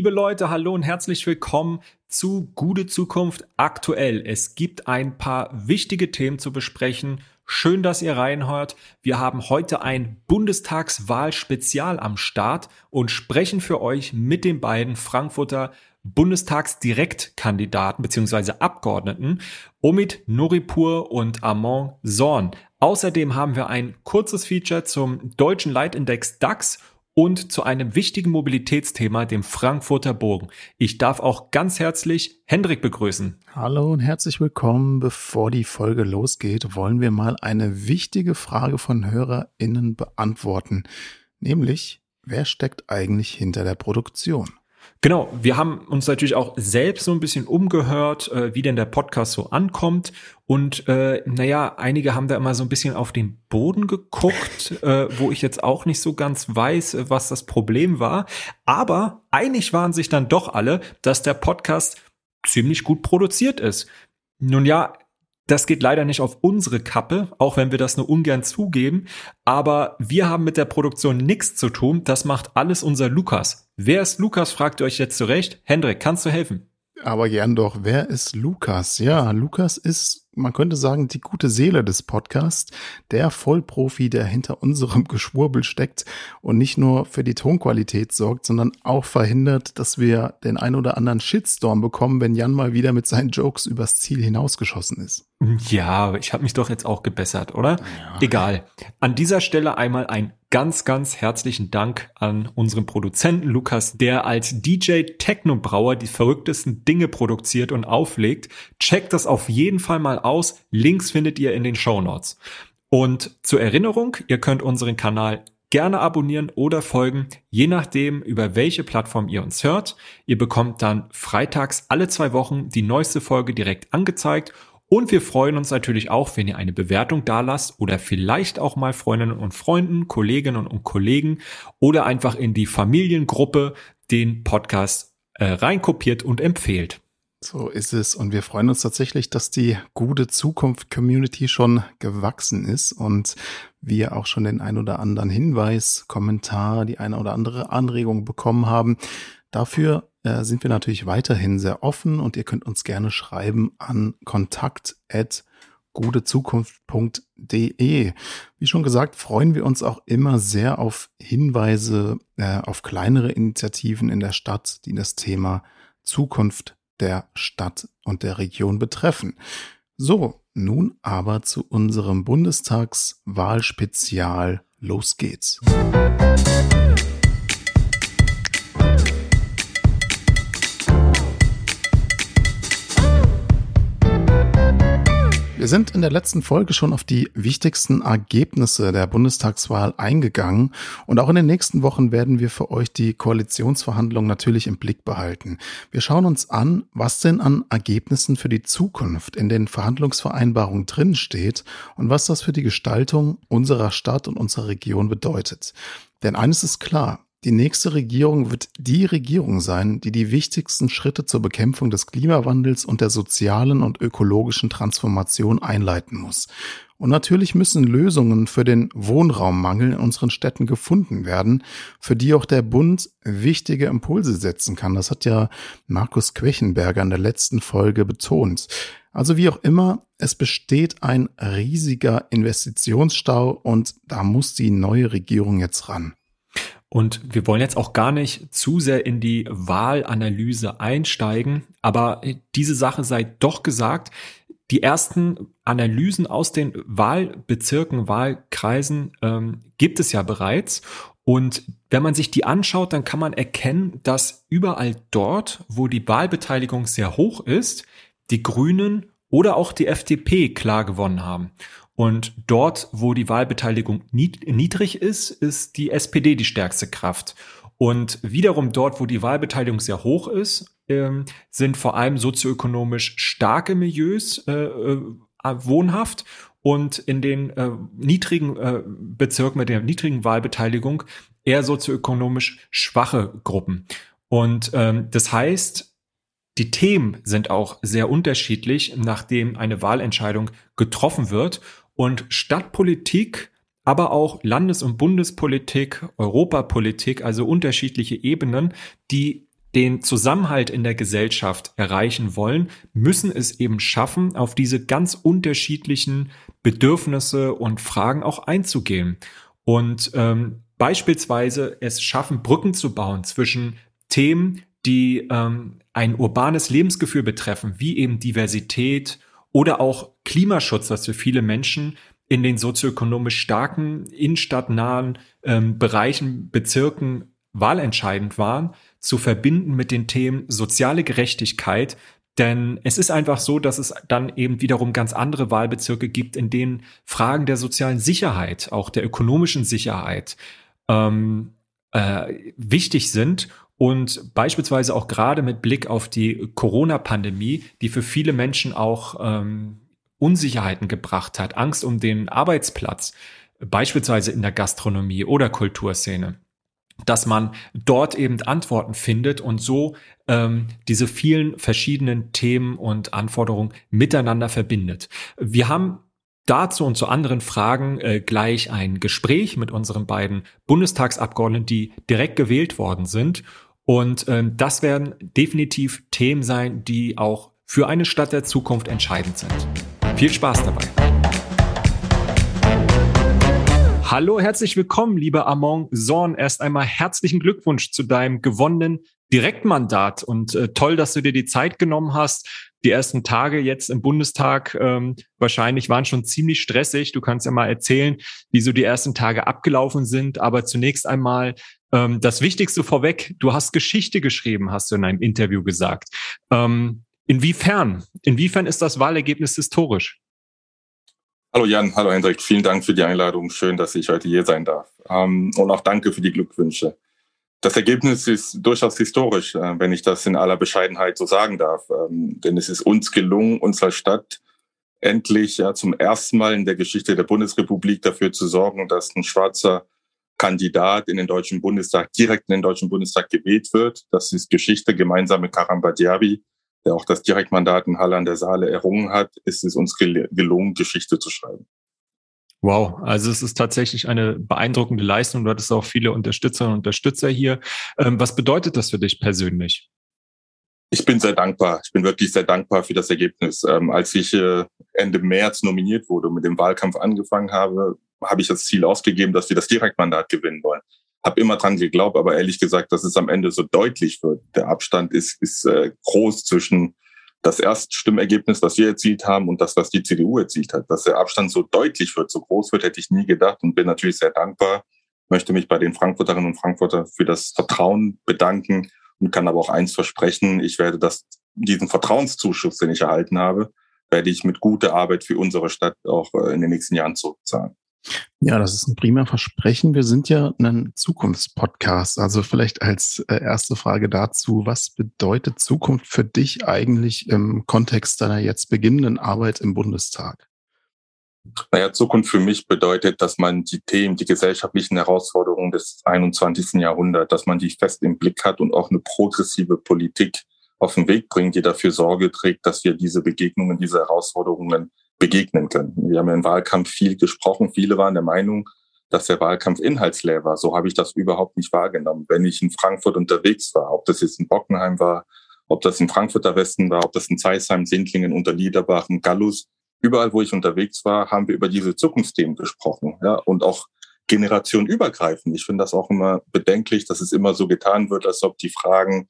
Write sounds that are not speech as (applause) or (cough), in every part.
Liebe Leute, hallo und herzlich willkommen zu Gute Zukunft aktuell. Es gibt ein paar wichtige Themen zu besprechen. Schön, dass ihr reinhört. Wir haben heute ein Bundestagswahlspezial am Start und sprechen für euch mit den beiden Frankfurter Bundestagsdirektkandidaten bzw. Abgeordneten Omid Nuripur und Amon Zorn. Außerdem haben wir ein kurzes Feature zum deutschen Leitindex DAX und zu einem wichtigen Mobilitätsthema, dem Frankfurter Bogen. Ich darf auch ganz herzlich Hendrik begrüßen. Hallo und herzlich willkommen. Bevor die Folge losgeht, wollen wir mal eine wichtige Frage von HörerInnen beantworten. Nämlich, wer steckt eigentlich hinter der Produktion? Genau, wir haben uns natürlich auch selbst so ein bisschen umgehört, äh, wie denn der Podcast so ankommt. Und äh, naja, einige haben da immer so ein bisschen auf den Boden geguckt, (laughs) äh, wo ich jetzt auch nicht so ganz weiß, äh, was das Problem war. Aber einig waren sich dann doch alle, dass der Podcast ziemlich gut produziert ist. Nun ja, das geht leider nicht auf unsere Kappe, auch wenn wir das nur ungern zugeben. Aber wir haben mit der Produktion nichts zu tun. Das macht alles unser Lukas. Wer ist Lukas, fragt ihr euch jetzt zurecht. Hendrik, kannst du helfen? Aber gern doch, wer ist Lukas? Ja, Lukas ist, man könnte sagen, die gute Seele des Podcasts, der Vollprofi, der hinter unserem Geschwurbel steckt und nicht nur für die Tonqualität sorgt, sondern auch verhindert, dass wir den ein oder anderen Shitstorm bekommen, wenn Jan mal wieder mit seinen Jokes übers Ziel hinausgeschossen ist. Ja, ich habe mich doch jetzt auch gebessert, oder? Ja. Egal. An dieser Stelle einmal ein ganz, ganz herzlichen Dank an unseren Produzenten Lukas, der als DJ Technobrauer die verrücktesten Dinge produziert und auflegt. Checkt das auf jeden Fall mal aus. Links findet ihr in den Show Notes. Und zur Erinnerung, ihr könnt unseren Kanal gerne abonnieren oder folgen, je nachdem, über welche Plattform ihr uns hört. Ihr bekommt dann freitags alle zwei Wochen die neueste Folge direkt angezeigt und wir freuen uns natürlich auch, wenn ihr eine Bewertung da lasst oder vielleicht auch mal Freundinnen und Freunden, Kolleginnen und Kollegen oder einfach in die Familiengruppe den Podcast äh, reinkopiert und empfehlt. So ist es. Und wir freuen uns tatsächlich, dass die gute Zukunft Community schon gewachsen ist und wir auch schon den ein oder anderen Hinweis, Kommentar, die eine oder andere Anregung bekommen haben. Dafür äh, sind wir natürlich weiterhin sehr offen und ihr könnt uns gerne schreiben an kontakt at gutezukunft.de. Wie schon gesagt, freuen wir uns auch immer sehr auf Hinweise äh, auf kleinere Initiativen in der Stadt, die das Thema Zukunft der Stadt und der Region betreffen. So, nun aber zu unserem Bundestagswahlspezial. Los geht's. Wir sind in der letzten Folge schon auf die wichtigsten Ergebnisse der Bundestagswahl eingegangen und auch in den nächsten Wochen werden wir für euch die Koalitionsverhandlungen natürlich im Blick behalten. Wir schauen uns an, was denn an Ergebnissen für die Zukunft in den Verhandlungsvereinbarungen drin steht und was das für die Gestaltung unserer Stadt und unserer Region bedeutet. Denn eines ist klar, die nächste Regierung wird die Regierung sein, die die wichtigsten Schritte zur Bekämpfung des Klimawandels und der sozialen und ökologischen Transformation einleiten muss. Und natürlich müssen Lösungen für den Wohnraummangel in unseren Städten gefunden werden, für die auch der Bund wichtige Impulse setzen kann. Das hat ja Markus Quechenberger in der letzten Folge betont. Also wie auch immer, es besteht ein riesiger Investitionsstau und da muss die neue Regierung jetzt ran. Und wir wollen jetzt auch gar nicht zu sehr in die Wahlanalyse einsteigen, aber diese Sache sei doch gesagt, die ersten Analysen aus den Wahlbezirken, Wahlkreisen ähm, gibt es ja bereits. Und wenn man sich die anschaut, dann kann man erkennen, dass überall dort, wo die Wahlbeteiligung sehr hoch ist, die Grünen oder auch die FDP klar gewonnen haben. Und dort, wo die Wahlbeteiligung niedrig ist, ist die SPD die stärkste Kraft. Und wiederum dort, wo die Wahlbeteiligung sehr hoch ist, ähm, sind vor allem sozioökonomisch starke Milieus äh, äh, wohnhaft und in den äh, niedrigen Bezirken mit der niedrigen Wahlbeteiligung eher sozioökonomisch schwache Gruppen. Und ähm, das heißt, die Themen sind auch sehr unterschiedlich, nachdem eine Wahlentscheidung getroffen wird. Und Stadtpolitik, aber auch Landes- und Bundespolitik, Europapolitik, also unterschiedliche Ebenen, die den Zusammenhalt in der Gesellschaft erreichen wollen, müssen es eben schaffen, auf diese ganz unterschiedlichen Bedürfnisse und Fragen auch einzugehen. Und ähm, beispielsweise es schaffen, Brücken zu bauen zwischen Themen, die ähm, ein urbanes Lebensgefühl betreffen, wie eben Diversität oder auch Klimaschutz, was für viele Menschen in den sozioökonomisch starken, innenstadtnahen ähm, Bereichen, Bezirken wahlentscheidend waren, zu verbinden mit den Themen soziale Gerechtigkeit. Denn es ist einfach so, dass es dann eben wiederum ganz andere Wahlbezirke gibt, in denen Fragen der sozialen Sicherheit, auch der ökonomischen Sicherheit ähm, äh, wichtig sind und beispielsweise auch gerade mit Blick auf die Corona-Pandemie, die für viele Menschen auch ähm, Unsicherheiten gebracht hat, Angst um den Arbeitsplatz, beispielsweise in der Gastronomie oder Kulturszene, dass man dort eben Antworten findet und so ähm, diese vielen verschiedenen Themen und Anforderungen miteinander verbindet. Wir haben dazu und zu anderen Fragen äh, gleich ein Gespräch mit unseren beiden Bundestagsabgeordneten, die direkt gewählt worden sind. Und ähm, das werden definitiv Themen sein, die auch für eine Stadt der Zukunft entscheidend sind. Viel Spaß dabei. Hallo, herzlich willkommen, lieber Amon Zorn. Erst einmal herzlichen Glückwunsch zu deinem gewonnenen Direktmandat und äh, toll, dass du dir die Zeit genommen hast. Die ersten Tage jetzt im Bundestag ähm, wahrscheinlich waren schon ziemlich stressig. Du kannst ja mal erzählen, wie so die ersten Tage abgelaufen sind. Aber zunächst einmal ähm, das Wichtigste vorweg. Du hast Geschichte geschrieben, hast du in einem Interview gesagt. Ähm, inwiefern? Inwiefern ist das Wahlergebnis historisch? Hallo Jan, hallo Hendrik, vielen Dank für die Einladung. Schön, dass ich heute hier sein darf. Ähm, und auch danke für die Glückwünsche. Das Ergebnis ist durchaus historisch, äh, wenn ich das in aller Bescheidenheit so sagen darf. Ähm, denn es ist uns gelungen, unserer Stadt endlich ja, zum ersten Mal in der Geschichte der Bundesrepublik dafür zu sorgen, dass ein schwarzer Kandidat in den Deutschen Bundestag, direkt in den Deutschen Bundestag gewählt wird. Das ist Geschichte gemeinsam mit Karam Badiabi, der auch das Direktmandat in Halle an der Saale errungen hat, ist es uns gelungen, Geschichte zu schreiben. Wow, also es ist tatsächlich eine beeindruckende Leistung. Du hattest auch viele Unterstützerinnen und Unterstützer hier. Ähm, was bedeutet das für dich persönlich? Ich bin sehr dankbar. Ich bin wirklich sehr dankbar für das Ergebnis. Ähm, als ich äh, Ende März nominiert wurde und mit dem Wahlkampf angefangen habe, habe ich das Ziel ausgegeben, dass wir das Direktmandat gewinnen wollen. Habe immer dran geglaubt, aber ehrlich gesagt, dass es am Ende so deutlich wird. Der Abstand ist, ist äh, groß zwischen das Erststimmergebnis, was wir erzielt haben und das, was die CDU erzielt hat. Dass der Abstand so deutlich wird, so groß wird, hätte ich nie gedacht und bin natürlich sehr dankbar. Möchte mich bei den Frankfurterinnen und Frankfurter für das Vertrauen bedanken und kann aber auch eins versprechen. Ich werde das, diesen Vertrauenszuschuss, den ich erhalten habe, werde ich mit guter Arbeit für unsere Stadt auch äh, in den nächsten Jahren zurückzahlen. Ja, das ist ein prima Versprechen. Wir sind ja ein Zukunftspodcast. Also vielleicht als äh, erste Frage dazu, was bedeutet Zukunft für dich eigentlich im Kontext deiner jetzt beginnenden Arbeit im Bundestag? Naja, Zukunft für mich bedeutet, dass man die Themen, die gesellschaftlichen Herausforderungen des 21. Jahrhunderts, dass man die fest im Blick hat und auch eine progressive Politik auf den Weg bringt, die dafür Sorge trägt, dass wir diese Begegnungen, diese Herausforderungen begegnen können. Wir haben im Wahlkampf viel gesprochen. Viele waren der Meinung, dass der Wahlkampf inhaltsleer war. So habe ich das überhaupt nicht wahrgenommen. Wenn ich in Frankfurt unterwegs war, ob das jetzt in Bockenheim war, ob das in Frankfurter Westen war, ob das in Zeisheim, Sindlingen, Unterliederbach, in Gallus, überall, wo ich unterwegs war, haben wir über diese Zukunftsthemen gesprochen. Ja, und auch generationenübergreifend. Ich finde das auch immer bedenklich, dass es immer so getan wird, als ob die Fragen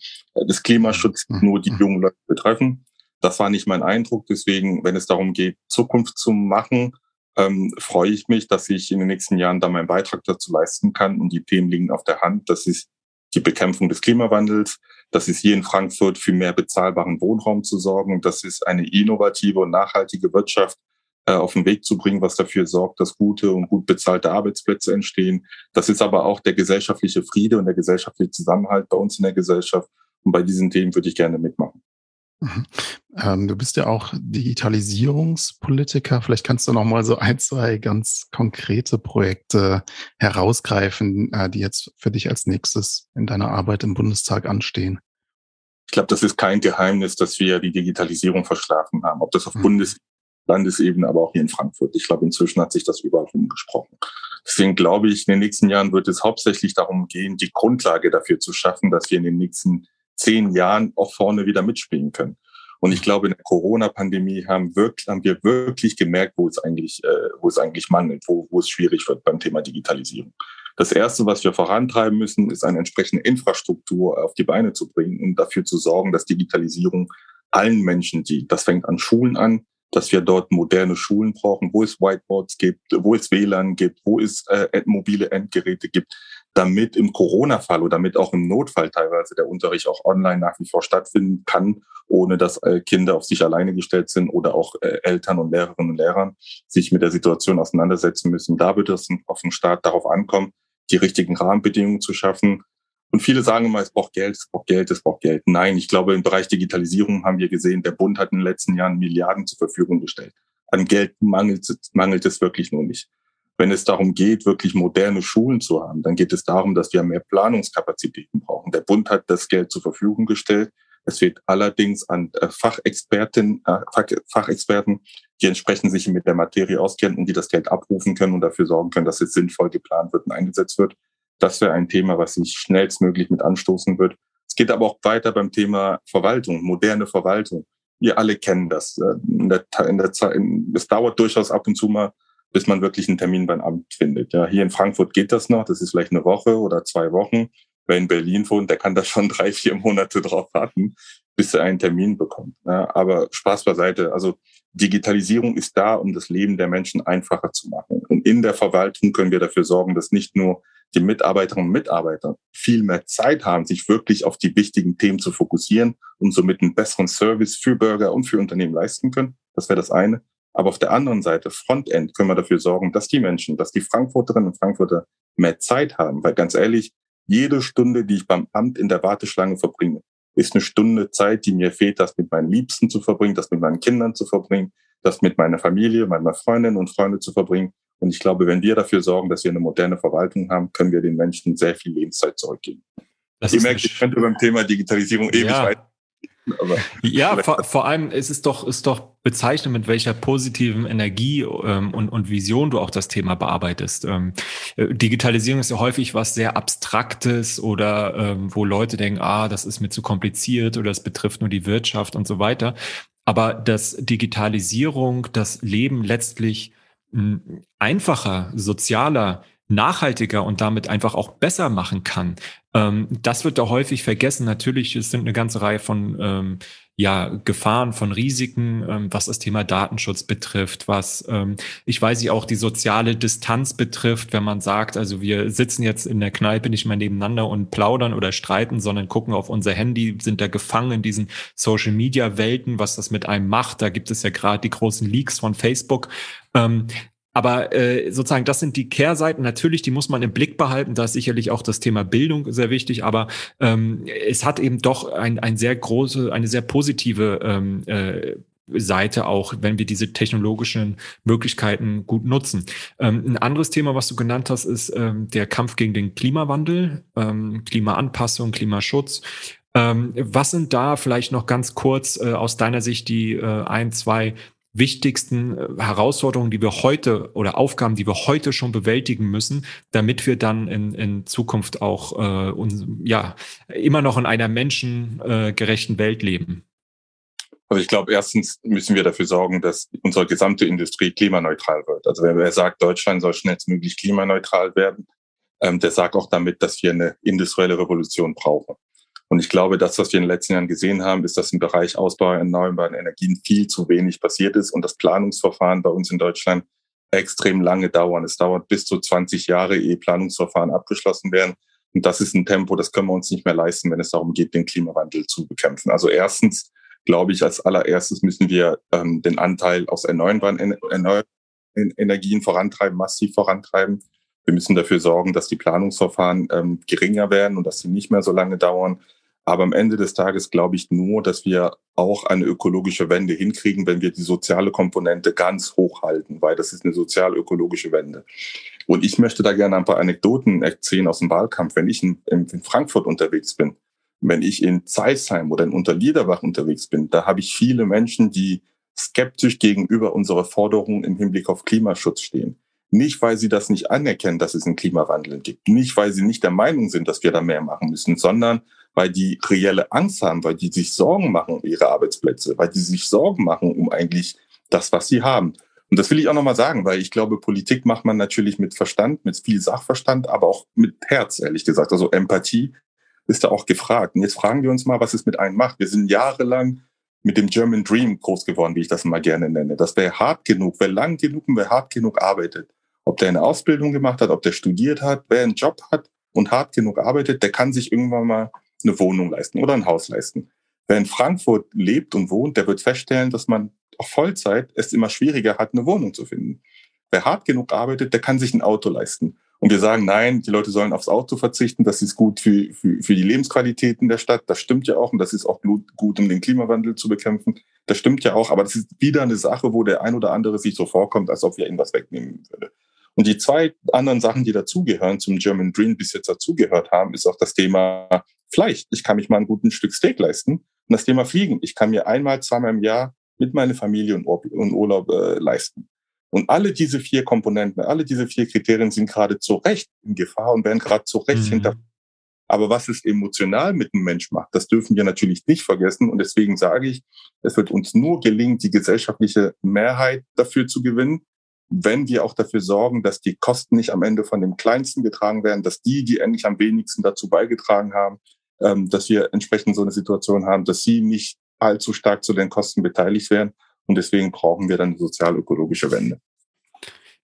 des Klimaschutzes mhm. nur die jungen Leute betreffen. Das war nicht mein Eindruck. Deswegen, wenn es darum geht, Zukunft zu machen, ähm, freue ich mich, dass ich in den nächsten Jahren da meinen Beitrag dazu leisten kann. Und die Themen liegen auf der Hand. Das ist die Bekämpfung des Klimawandels. Das ist hier in Frankfurt für mehr bezahlbaren Wohnraum zu sorgen. Das ist eine innovative und nachhaltige Wirtschaft äh, auf den Weg zu bringen, was dafür sorgt, dass gute und gut bezahlte Arbeitsplätze entstehen. Das ist aber auch der gesellschaftliche Friede und der gesellschaftliche Zusammenhalt bei uns in der Gesellschaft. Und bei diesen Themen würde ich gerne mitmachen. Mhm. Ähm, du bist ja auch Digitalisierungspolitiker. Vielleicht kannst du noch mal so ein, zwei ganz konkrete Projekte herausgreifen, äh, die jetzt für dich als nächstes in deiner Arbeit im Bundestag anstehen. Ich glaube, das ist kein Geheimnis, dass wir die Digitalisierung verschlafen haben. Ob das auf mhm. Bundes Landesebene, aber auch hier in Frankfurt. Ich glaube, inzwischen hat sich das überall umgesprochen. Deswegen glaube ich, in den nächsten Jahren wird es hauptsächlich darum gehen, die Grundlage dafür zu schaffen, dass wir in den nächsten zehn Jahren auch vorne wieder mitspielen können. Und ich glaube, in der Corona-Pandemie haben, haben wir wirklich gemerkt, wo es eigentlich, äh, wo es eigentlich mangelt, wo, wo es schwierig wird beim Thema Digitalisierung. Das erste, was wir vorantreiben müssen, ist eine entsprechende Infrastruktur auf die Beine zu bringen und dafür zu sorgen, dass Digitalisierung allen Menschen, die, das fängt an Schulen an, dass wir dort moderne Schulen brauchen, wo es Whiteboards gibt, wo es WLAN gibt, wo es äh, mobile Endgeräte gibt, damit im Corona-Fall oder damit auch im Notfall teilweise der Unterricht auch online nach wie vor stattfinden kann, ohne dass äh, Kinder auf sich alleine gestellt sind oder auch äh, Eltern und Lehrerinnen und Lehrer sich mit der Situation auseinandersetzen müssen. Da wird es auf den Staat darauf ankommen, die richtigen Rahmenbedingungen zu schaffen. Und viele sagen immer, es braucht Geld, es braucht Geld, es braucht Geld. Nein, ich glaube, im Bereich Digitalisierung haben wir gesehen, der Bund hat in den letzten Jahren Milliarden zur Verfügung gestellt. An Geld mangelt, mangelt es wirklich nur nicht. Wenn es darum geht, wirklich moderne Schulen zu haben, dann geht es darum, dass wir mehr Planungskapazitäten brauchen. Der Bund hat das Geld zur Verfügung gestellt. Es wird allerdings an äh, Fachexperten, äh, Fachexperten, die entsprechend sich mit der Materie auskennen und die das Geld abrufen können und dafür sorgen können, dass es sinnvoll geplant wird und eingesetzt wird. Das wäre ein Thema, was sich schnellstmöglich mit anstoßen wird. Es geht aber auch weiter beim Thema Verwaltung, moderne Verwaltung. Wir alle kennen das. Äh, in der, in der Zeit, es dauert durchaus ab und zu mal, bis man wirklich einen Termin beim Amt findet. Ja, hier in Frankfurt geht das noch. Das ist vielleicht eine Woche oder zwei Wochen. Wer in Berlin wohnt, der kann da schon (laughs) drei, vier Monate drauf warten, bis er einen Termin bekommt. Ja, aber Spaß beiseite. Also Digitalisierung ist da, um das Leben der Menschen einfacher zu machen. Und in der Verwaltung können wir dafür sorgen, dass nicht nur die Mitarbeiterinnen und Mitarbeiter viel mehr Zeit haben, sich wirklich auf die wichtigen Themen zu fokussieren und somit einen besseren Service für Bürger und für Unternehmen leisten können. Das wäre das eine. Aber auf der anderen Seite, Frontend, können wir dafür sorgen, dass die Menschen, dass die Frankfurterinnen und Frankfurter mehr Zeit haben. Weil ganz ehrlich, jede Stunde, die ich beim Amt in der Warteschlange verbringe, ist eine Stunde Zeit, die mir fehlt, das mit meinen Liebsten zu verbringen, das mit meinen Kindern zu verbringen, das mit meiner Familie, meiner Freundinnen und Freunde zu verbringen. Und ich glaube, wenn wir dafür sorgen, dass wir eine moderne Verwaltung haben, können wir den Menschen sehr viel Lebenszeit zurückgeben. Das Ihr merkt, ich könnte beim Thema Digitalisierung ewig ja. weiter aber ja, vor, vor allem es ist doch, ist doch bezeichnend, mit welcher positiven Energie ähm, und, und Vision du auch das Thema bearbeitest. Ähm, äh, Digitalisierung ist ja häufig was sehr Abstraktes oder ähm, wo Leute denken, ah, das ist mir zu kompliziert oder es betrifft nur die Wirtschaft und so weiter. Aber dass Digitalisierung das Leben letztlich hm, einfacher, sozialer, nachhaltiger und damit einfach auch besser machen kann. Ähm, das wird da häufig vergessen. Natürlich es sind eine ganze Reihe von ähm, ja, Gefahren, von Risiken, ähm, was das Thema Datenschutz betrifft, was ähm, ich weiß ich auch die soziale Distanz betrifft, wenn man sagt, also wir sitzen jetzt in der Kneipe nicht mehr nebeneinander und plaudern oder streiten, sondern gucken auf unser Handy, sind da gefangen in diesen Social Media Welten, was das mit einem macht. Da gibt es ja gerade die großen Leaks von Facebook. Ähm, aber äh, sozusagen, das sind die Kehrseiten. Natürlich, die muss man im Blick behalten. Da ist sicherlich auch das Thema Bildung sehr wichtig. Aber ähm, es hat eben doch ein, ein sehr große, eine sehr positive ähm, äh, Seite auch, wenn wir diese technologischen Möglichkeiten gut nutzen. Ähm, ein anderes Thema, was du genannt hast, ist ähm, der Kampf gegen den Klimawandel, ähm, Klimaanpassung, Klimaschutz. Ähm, was sind da vielleicht noch ganz kurz äh, aus deiner Sicht die äh, ein, zwei wichtigsten äh, Herausforderungen, die wir heute oder Aufgaben, die wir heute schon bewältigen müssen, damit wir dann in, in Zukunft auch äh, uns, ja immer noch in einer menschengerechten Welt leben? Also ich glaube, erstens müssen wir dafür sorgen, dass unsere gesamte Industrie klimaneutral wird. Also wer sagt, Deutschland soll schnellstmöglich klimaneutral werden, ähm, der sagt auch damit, dass wir eine industrielle Revolution brauchen. Und ich glaube, das, was wir in den letzten Jahren gesehen haben, ist, dass im Bereich Ausbau erneuerbaren Energien viel zu wenig passiert ist und das Planungsverfahren bei uns in Deutschland extrem lange dauern. Es dauert bis zu 20 Jahre, ehe Planungsverfahren abgeschlossen werden. Und das ist ein Tempo, das können wir uns nicht mehr leisten, wenn es darum geht, den Klimawandel zu bekämpfen. Also erstens, glaube ich, als allererstes müssen wir ähm, den Anteil aus erneuerbaren, erneuerbaren Energien vorantreiben, massiv vorantreiben. Wir müssen dafür sorgen, dass die Planungsverfahren ähm, geringer werden und dass sie nicht mehr so lange dauern. Aber am Ende des Tages glaube ich nur, dass wir auch eine ökologische Wende hinkriegen, wenn wir die soziale Komponente ganz hoch halten, weil das ist eine sozial-ökologische Wende. Und ich möchte da gerne ein paar Anekdoten erzählen aus dem Wahlkampf. Wenn ich in, in Frankfurt unterwegs bin, wenn ich in Zeisheim oder in Unterliederbach unterwegs bin, da habe ich viele Menschen, die skeptisch gegenüber unserer Forderungen im Hinblick auf Klimaschutz stehen. Nicht, weil sie das nicht anerkennen, dass es einen Klimawandel gibt. Nicht, weil sie nicht der Meinung sind, dass wir da mehr machen müssen, sondern weil die reelle Angst haben, weil die sich Sorgen machen um ihre Arbeitsplätze, weil die sich Sorgen machen um eigentlich das, was sie haben. Und das will ich auch nochmal sagen, weil ich glaube, Politik macht man natürlich mit Verstand, mit viel Sachverstand, aber auch mit Herz, ehrlich gesagt. Also Empathie ist da auch gefragt. Und jetzt fragen wir uns mal, was es mit einem macht. Wir sind jahrelang mit dem German Dream groß geworden, wie ich das mal gerne nenne. Das wäre hart genug, wer lang genug und wer hart genug arbeitet. Ob der eine Ausbildung gemacht hat, ob der studiert hat, wer einen Job hat und hart genug arbeitet, der kann sich irgendwann mal eine Wohnung leisten oder ein Haus leisten. Wer in Frankfurt lebt und wohnt, der wird feststellen, dass man auf Vollzeit es immer schwieriger hat, eine Wohnung zu finden. Wer hart genug arbeitet, der kann sich ein Auto leisten. Und wir sagen, nein, die Leute sollen aufs Auto verzichten, das ist gut für, für, für die Lebensqualität in der Stadt. Das stimmt ja auch und das ist auch gut, um den Klimawandel zu bekämpfen. Das stimmt ja auch, aber das ist wieder eine Sache, wo der ein oder andere sich so vorkommt, als ob wir irgendwas wegnehmen würde. Und die zwei anderen Sachen, die dazugehören, zum German Dream bis jetzt dazugehört haben, ist auch das Thema Fleisch. Ich kann mich mal ein gutes Stück Steak leisten. Und das Thema Fliegen. Ich kann mir einmal, zweimal im Jahr mit meiner Familie und Urlaub äh, leisten. Und alle diese vier Komponenten, alle diese vier Kriterien sind gerade zu Recht in Gefahr und werden gerade zu Recht mhm. hinter. Aber was es emotional mit einem Mensch macht, das dürfen wir natürlich nicht vergessen. Und deswegen sage ich, es wird uns nur gelingen, die gesellschaftliche Mehrheit dafür zu gewinnen, wenn wir auch dafür sorgen, dass die Kosten nicht am Ende von dem Kleinsten getragen werden, dass die, die endlich am wenigsten dazu beigetragen haben, ähm, dass wir entsprechend so eine Situation haben, dass sie nicht allzu stark zu den Kosten beteiligt werden. Und deswegen brauchen wir dann sozial-ökologische Wende.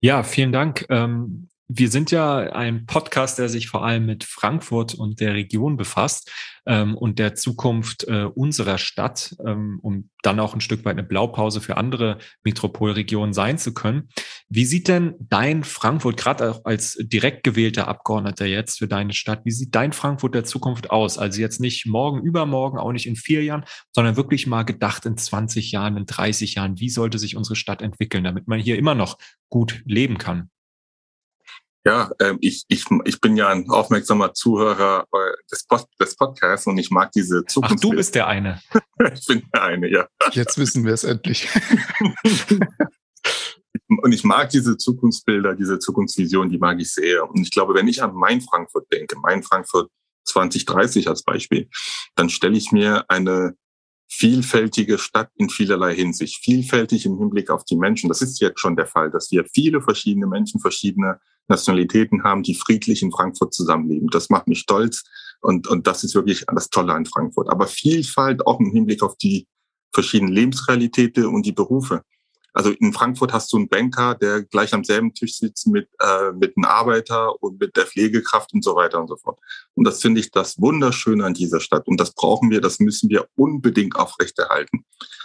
Ja, vielen Dank. Ähm, wir sind ja ein Podcast, der sich vor allem mit Frankfurt und der Region befasst ähm, und der Zukunft äh, unserer Stadt, ähm, um dann auch ein Stück weit eine Blaupause für andere Metropolregionen sein zu können. Wie sieht denn dein Frankfurt, gerade auch als direkt gewählter Abgeordneter jetzt für deine Stadt, wie sieht dein Frankfurt der Zukunft aus? Also jetzt nicht morgen, übermorgen, auch nicht in vier Jahren, sondern wirklich mal gedacht in 20 Jahren, in 30 Jahren. Wie sollte sich unsere Stadt entwickeln, damit man hier immer noch gut leben kann? Ja, ähm, ich, ich, ich bin ja ein aufmerksamer Zuhörer äh, des, Pod, des Podcasts und ich mag diese Zukunft. Ach, du bist der eine. (laughs) ich bin der eine, ja. Jetzt wissen wir es endlich. (laughs) und ich mag diese Zukunftsbilder, diese Zukunftsvision, die mag ich sehr. Und ich glaube, wenn ich an mein Frankfurt denke, mein Frankfurt 2030 als Beispiel, dann stelle ich mir eine vielfältige Stadt in vielerlei Hinsicht, vielfältig im Hinblick auf die Menschen. Das ist jetzt schon der Fall, dass wir viele verschiedene Menschen, verschiedene Nationalitäten haben, die friedlich in Frankfurt zusammenleben. Das macht mich stolz und, und das ist wirklich das Tolle an Frankfurt. Aber Vielfalt auch im Hinblick auf die verschiedenen Lebensrealitäten und die Berufe. Also in Frankfurt hast du einen Banker, der gleich am selben Tisch sitzt mit, äh, mit einem Arbeiter und mit der Pflegekraft und so weiter und so fort. Und das finde ich das Wunderschöne an dieser Stadt. Und das brauchen wir, das müssen wir unbedingt aufrechterhalten.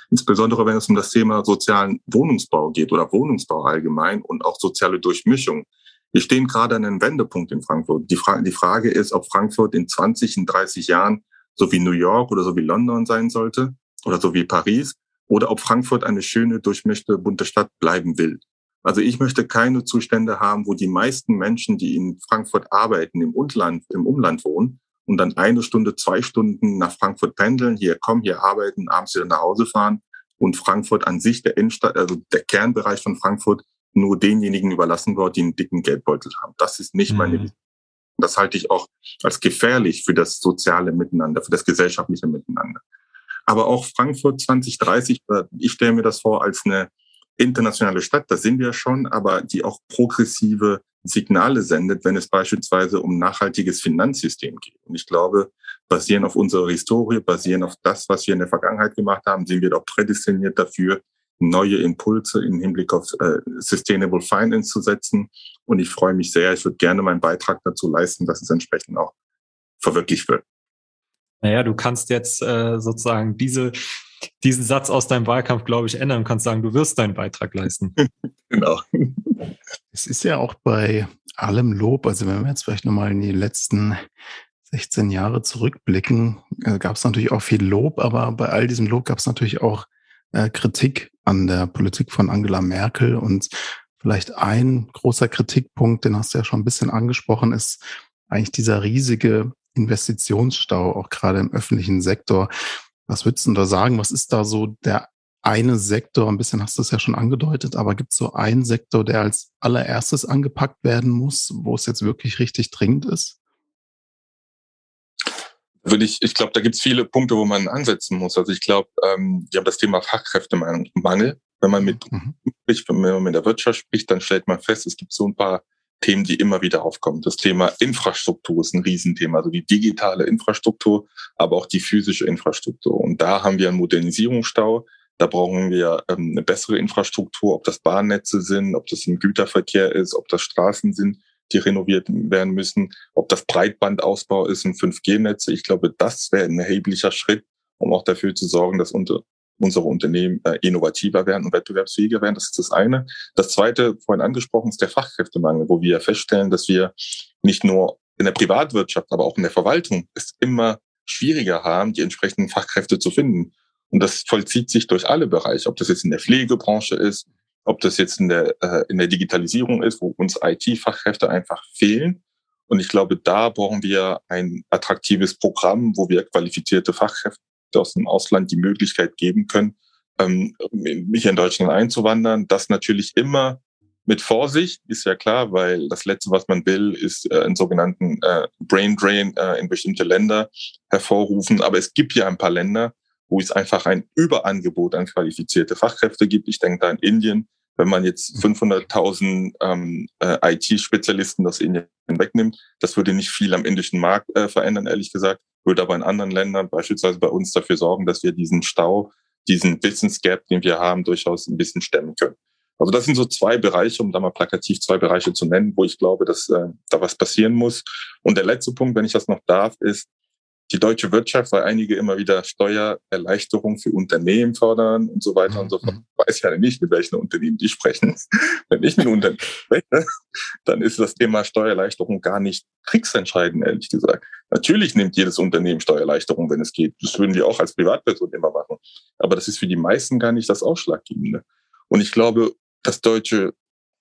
Insbesondere wenn es um das Thema sozialen Wohnungsbau geht oder Wohnungsbau allgemein und auch soziale Durchmischung. Wir stehen gerade an einem Wendepunkt in Frankfurt. Die, Fra die Frage ist, ob Frankfurt in 20, in 30 Jahren so wie New York oder so wie London sein sollte oder so wie Paris oder ob Frankfurt eine schöne, durchmischte, bunte Stadt bleiben will. Also ich möchte keine Zustände haben, wo die meisten Menschen, die in Frankfurt arbeiten, im Umland, im Umland wohnen und dann eine Stunde, zwei Stunden nach Frankfurt pendeln, hier kommen, hier arbeiten, abends wieder nach Hause fahren und Frankfurt an sich, der Innenstadt, also der Kernbereich von Frankfurt, nur denjenigen überlassen wird, die einen dicken Geldbeutel haben. Das ist nicht mhm. meine Vision. Das halte ich auch als gefährlich für das soziale Miteinander, für das gesellschaftliche Miteinander. Aber auch Frankfurt 2030, ich stelle mir das vor als eine internationale Stadt, das sind wir schon, aber die auch progressive Signale sendet, wenn es beispielsweise um nachhaltiges Finanzsystem geht. Und ich glaube, basierend auf unserer Historie, basierend auf das, was wir in der Vergangenheit gemacht haben, sind wir doch prädestiniert dafür, neue Impulse im Hinblick auf äh, Sustainable Finance zu setzen. Und ich freue mich sehr, ich würde gerne meinen Beitrag dazu leisten, dass es entsprechend auch verwirklicht wird. Naja, du kannst jetzt äh, sozusagen diese, diesen Satz aus deinem Wahlkampf, glaube ich, ändern und kannst sagen, du wirst deinen Beitrag leisten. (laughs) genau. Es ist ja auch bei allem Lob, also wenn wir jetzt vielleicht nochmal in die letzten 16 Jahre zurückblicken, äh, gab es natürlich auch viel Lob, aber bei all diesem Lob gab es natürlich auch äh, Kritik an der Politik von Angela Merkel und vielleicht ein großer Kritikpunkt, den hast du ja schon ein bisschen angesprochen, ist eigentlich dieser riesige Investitionsstau, auch gerade im öffentlichen Sektor. Was würdest du da sagen? Was ist da so der eine Sektor? Ein bisschen hast du es ja schon angedeutet, aber gibt es so einen Sektor, der als allererstes angepackt werden muss, wo es jetzt wirklich richtig dringend ist? würde ich, ich glaube, da gibt es viele Punkte, wo man ansetzen muss. Also ich glaube, ähm, wir haben das Thema Fachkräftemangel. Wenn man mit, mhm. wenn man mit der Wirtschaft spricht, dann stellt man fest, es gibt so ein paar Themen, die immer wieder aufkommen. Das Thema Infrastruktur ist ein Riesenthema, also die digitale Infrastruktur, aber auch die physische Infrastruktur. Und da haben wir einen Modernisierungsstau. Da brauchen wir ähm, eine bessere Infrastruktur, ob das Bahnnetze sind, ob das im Güterverkehr ist, ob das Straßen sind die renoviert werden müssen, ob das Breitbandausbau ist und 5G-Netze. Ich glaube, das wäre ein erheblicher Schritt, um auch dafür zu sorgen, dass unter, unsere Unternehmen äh, innovativer werden und wettbewerbsfähiger werden. Das ist das eine. Das zweite, vorhin angesprochen, ist der Fachkräftemangel, wo wir feststellen, dass wir nicht nur in der Privatwirtschaft, aber auch in der Verwaltung es immer schwieriger haben, die entsprechenden Fachkräfte zu finden. Und das vollzieht sich durch alle Bereiche, ob das jetzt in der Pflegebranche ist, ob das jetzt in der, äh, in der Digitalisierung ist, wo uns IT-Fachkräfte einfach fehlen. Und ich glaube, da brauchen wir ein attraktives Programm, wo wir qualifizierte Fachkräfte aus dem Ausland die Möglichkeit geben können, ähm, mich in Deutschland einzuwandern. Das natürlich immer mit Vorsicht, ist ja klar, weil das Letzte, was man will, ist äh, einen sogenannten äh, Brain Drain äh, in bestimmte Länder hervorrufen. Aber es gibt ja ein paar Länder, wo es einfach ein Überangebot an qualifizierte Fachkräfte gibt. Ich denke da an Indien, wenn man jetzt 500.000 ähm, äh, IT-Spezialisten aus Indien wegnimmt, das würde nicht viel am indischen Markt äh, verändern, ehrlich gesagt, würde aber in anderen Ländern, beispielsweise bei uns, dafür sorgen, dass wir diesen Stau, diesen Business Gap, den wir haben, durchaus ein bisschen stemmen können. Also das sind so zwei Bereiche, um da mal plakativ zwei Bereiche zu nennen, wo ich glaube, dass äh, da was passieren muss. Und der letzte Punkt, wenn ich das noch darf, ist, die deutsche Wirtschaft, weil einige immer wieder Steuererleichterungen für Unternehmen fordern und so weiter und so fort. Mhm. Ich weiß ja nicht, mit welchen Unternehmen die sprechen. (laughs) Wenn ich mit Unternehmen spreche, dann ist das Thema Steuererleichterung gar nicht kriegsentscheidend, ehrlich gesagt. Natürlich nimmt jedes Unternehmen Steuererleichterung, wenn es geht. Das würden wir auch als Privatperson immer machen. Aber das ist für die meisten gar nicht das Ausschlaggebende. Und ich glaube, das deutsche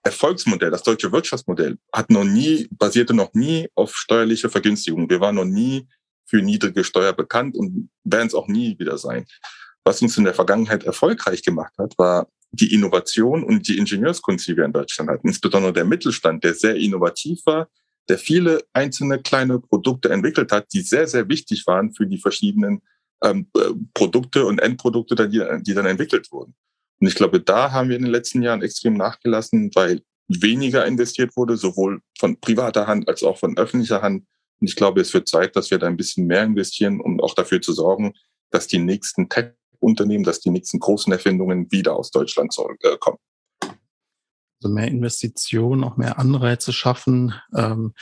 Erfolgsmodell, das deutsche Wirtschaftsmodell hat noch nie, basierte noch nie auf steuerliche Vergünstigung. Wir waren noch nie für niedrige Steuer bekannt und werden es auch nie wieder sein. Was uns in der Vergangenheit erfolgreich gemacht hat, war die Innovation und die Ingenieurskunst, die wir in Deutschland hatten. Insbesondere der Mittelstand, der sehr innovativ war, der viele einzelne kleine Produkte entwickelt hat, die sehr, sehr wichtig waren für die verschiedenen ähm, äh, Produkte und Endprodukte, die, die dann entwickelt wurden. Und ich glaube, da haben wir in den letzten Jahren extrem nachgelassen, weil weniger investiert wurde, sowohl von privater Hand als auch von öffentlicher Hand und ich glaube, es wird Zeit, dass wir da ein bisschen mehr investieren, um auch dafür zu sorgen, dass die nächsten Tech-Unternehmen, dass die nächsten großen Erfindungen wieder aus Deutschland zurückkommen. Also mehr Investitionen, auch mehr Anreize schaffen, ähm,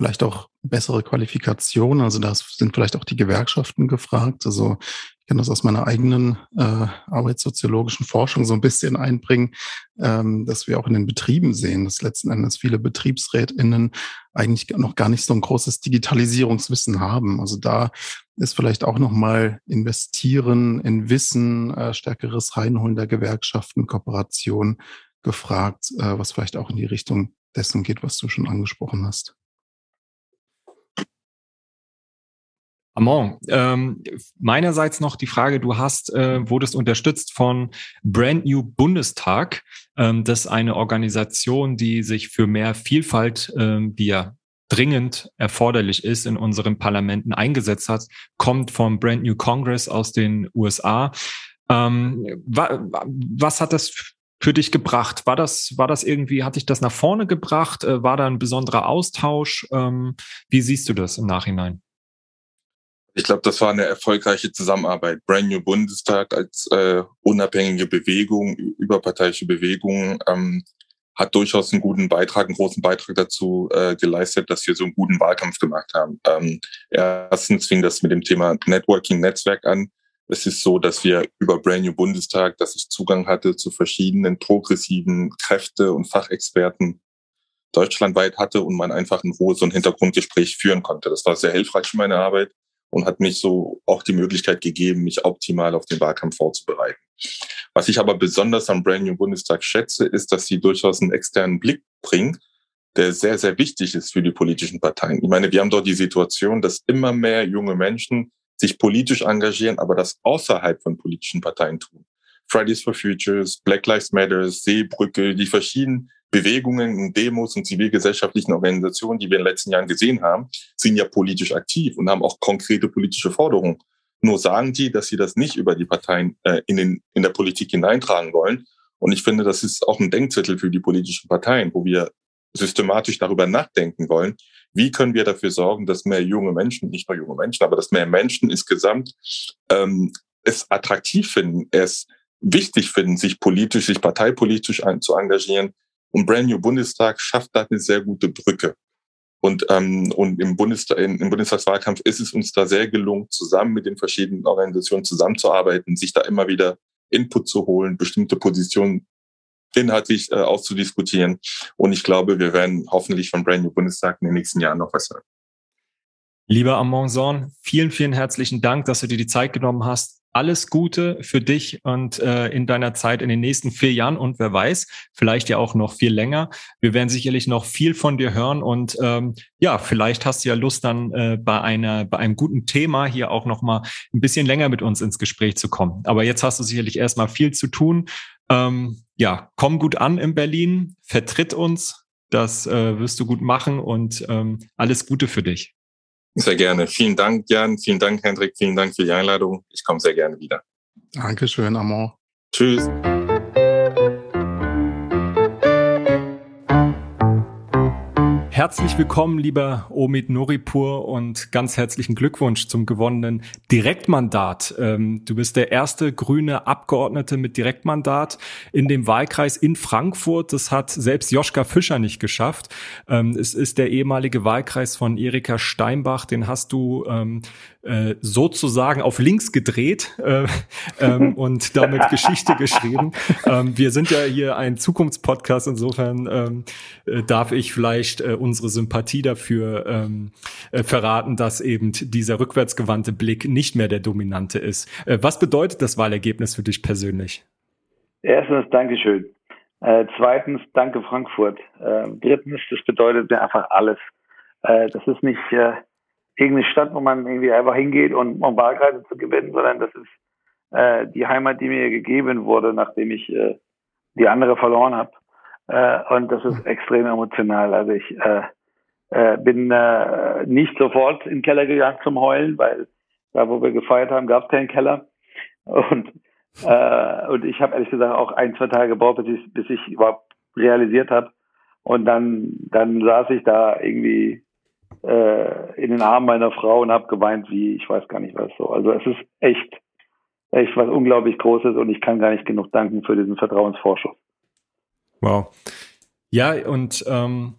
vielleicht auch bessere Qualifikation. Also da sind vielleicht auch die Gewerkschaften gefragt. Also ich kann das aus meiner eigenen äh, arbeitssoziologischen Forschung so ein bisschen einbringen, ähm, dass wir auch in den Betrieben sehen, dass letzten Endes viele BetriebsrätInnen eigentlich noch gar nicht so ein großes Digitalisierungswissen haben. Also da ist vielleicht auch nochmal investieren in Wissen, äh, stärkeres Reinholen der Gewerkschaften, Kooperation gefragt, äh, was vielleicht auch in die Richtung dessen geht, was du schon angesprochen hast. Amon, ähm, meinerseits noch die Frage, du hast, äh, wurdest unterstützt von Brand New Bundestag. Ähm, das ist eine Organisation, die sich für mehr Vielfalt, ähm, die ja dringend erforderlich ist, in unseren Parlamenten eingesetzt hat, kommt vom Brand New Congress aus den USA. Ähm, wa was hat das für dich gebracht? War das, war das irgendwie, hat dich das nach vorne gebracht? Äh, war da ein besonderer Austausch? Ähm, wie siehst du das im Nachhinein? Ich glaube, das war eine erfolgreiche Zusammenarbeit. Brand New Bundestag als äh, unabhängige Bewegung, überparteiische Bewegung, ähm, hat durchaus einen guten Beitrag, einen großen Beitrag dazu äh, geleistet, dass wir so einen guten Wahlkampf gemacht haben. Ähm, erstens fing das mit dem Thema Networking-Netzwerk an. Es ist so, dass wir über Brand New Bundestag, dass ich Zugang hatte zu verschiedenen progressiven Kräfte und Fachexperten deutschlandweit hatte und man einfach ein Ruhe so ein Hintergrundgespräch führen konnte. Das war sehr hilfreich für meine Arbeit und hat mich so auch die Möglichkeit gegeben, mich optimal auf den Wahlkampf vorzubereiten. Was ich aber besonders am Brand New Bundestag schätze, ist, dass sie durchaus einen externen Blick bringt, der sehr, sehr wichtig ist für die politischen Parteien. Ich meine, wir haben dort die Situation, dass immer mehr junge Menschen sich politisch engagieren, aber das außerhalb von politischen Parteien tun. Fridays for Futures, Black Lives Matter, Seebrücke, die verschiedenen Bewegungen und Demos und zivilgesellschaftlichen Organisationen, die wir in den letzten Jahren gesehen haben, sind ja politisch aktiv und haben auch konkrete politische Forderungen. Nur sagen die, dass sie das nicht über die Parteien äh, in, den, in der Politik hineintragen wollen. Und ich finde, das ist auch ein Denkzettel für die politischen Parteien, wo wir systematisch darüber nachdenken wollen, wie können wir dafür sorgen, dass mehr junge Menschen, nicht nur junge Menschen, aber dass mehr Menschen insgesamt ähm, es attraktiv finden, es wichtig finden, sich politisch, sich parteipolitisch ein, zu engagieren. Und Brand New Bundestag schafft da eine sehr gute Brücke. Und, ähm, und im, Bundestag, im Bundestagswahlkampf ist es uns da sehr gelungen, zusammen mit den verschiedenen Organisationen zusammenzuarbeiten, sich da immer wieder Input zu holen, bestimmte Positionen inhaltlich äh, auszudiskutieren. Und ich glaube, wir werden hoffentlich von Brand New Bundestag in den nächsten Jahren noch was hören. Lieber Amonson, vielen, vielen herzlichen Dank, dass du dir die Zeit genommen hast, alles Gute für dich und äh, in deiner Zeit in den nächsten vier Jahren und wer weiß, vielleicht ja auch noch viel länger. Wir werden sicherlich noch viel von dir hören und ähm, ja, vielleicht hast du ja Lust dann äh, bei einer bei einem guten Thema hier auch noch mal ein bisschen länger mit uns ins Gespräch zu kommen. Aber jetzt hast du sicherlich erstmal viel zu tun. Ähm, ja, komm gut an in Berlin, vertritt uns, das äh, wirst du gut machen und ähm, alles Gute für dich. Sehr gerne. Vielen Dank, Jan. Vielen Dank, Hendrik. Vielen Dank für die Einladung. Ich komme sehr gerne wieder. Dankeschön, Amor. Tschüss. Herzlich willkommen, lieber Omid Noripur und ganz herzlichen Glückwunsch zum gewonnenen Direktmandat. Ähm, du bist der erste grüne Abgeordnete mit Direktmandat in dem Wahlkreis in Frankfurt. Das hat selbst Joschka Fischer nicht geschafft. Ähm, es ist der ehemalige Wahlkreis von Erika Steinbach. Den hast du ähm, äh, sozusagen auf links gedreht äh, ähm, (laughs) und damit Geschichte geschrieben. Ähm, wir sind ja hier ein Zukunftspodcast, insofern ähm, äh, darf ich vielleicht äh, unsere Sympathie dafür ähm, äh, verraten, dass eben dieser rückwärtsgewandte Blick nicht mehr der dominante ist. Äh, was bedeutet das Wahlergebnis für dich persönlich? Erstens, Dankeschön. Äh, zweitens, danke Frankfurt. Äh, drittens, das bedeutet mir einfach alles. Äh, das ist nicht äh, irgendeine Stadt, wo man irgendwie einfach hingeht, und, um Wahlkreise zu gewinnen, sondern das ist äh, die Heimat, die mir gegeben wurde, nachdem ich äh, die andere verloren habe. Äh, und das ist extrem emotional. Also ich äh, äh, bin äh, nicht sofort in den Keller gegangen zum Heulen, weil da, wo wir gefeiert haben, gab es keinen Keller. Und, äh, und ich habe ehrlich gesagt auch ein, zwei Tage gebraucht, bis ich, bis ich überhaupt realisiert habe. Und dann, dann saß ich da irgendwie äh, in den Armen meiner Frau und habe geweint wie ich weiß gar nicht was so. Also es ist echt, echt was unglaublich Großes und ich kann gar nicht genug danken für diesen Vertrauensvorschuss. Wow. Ja, und ähm,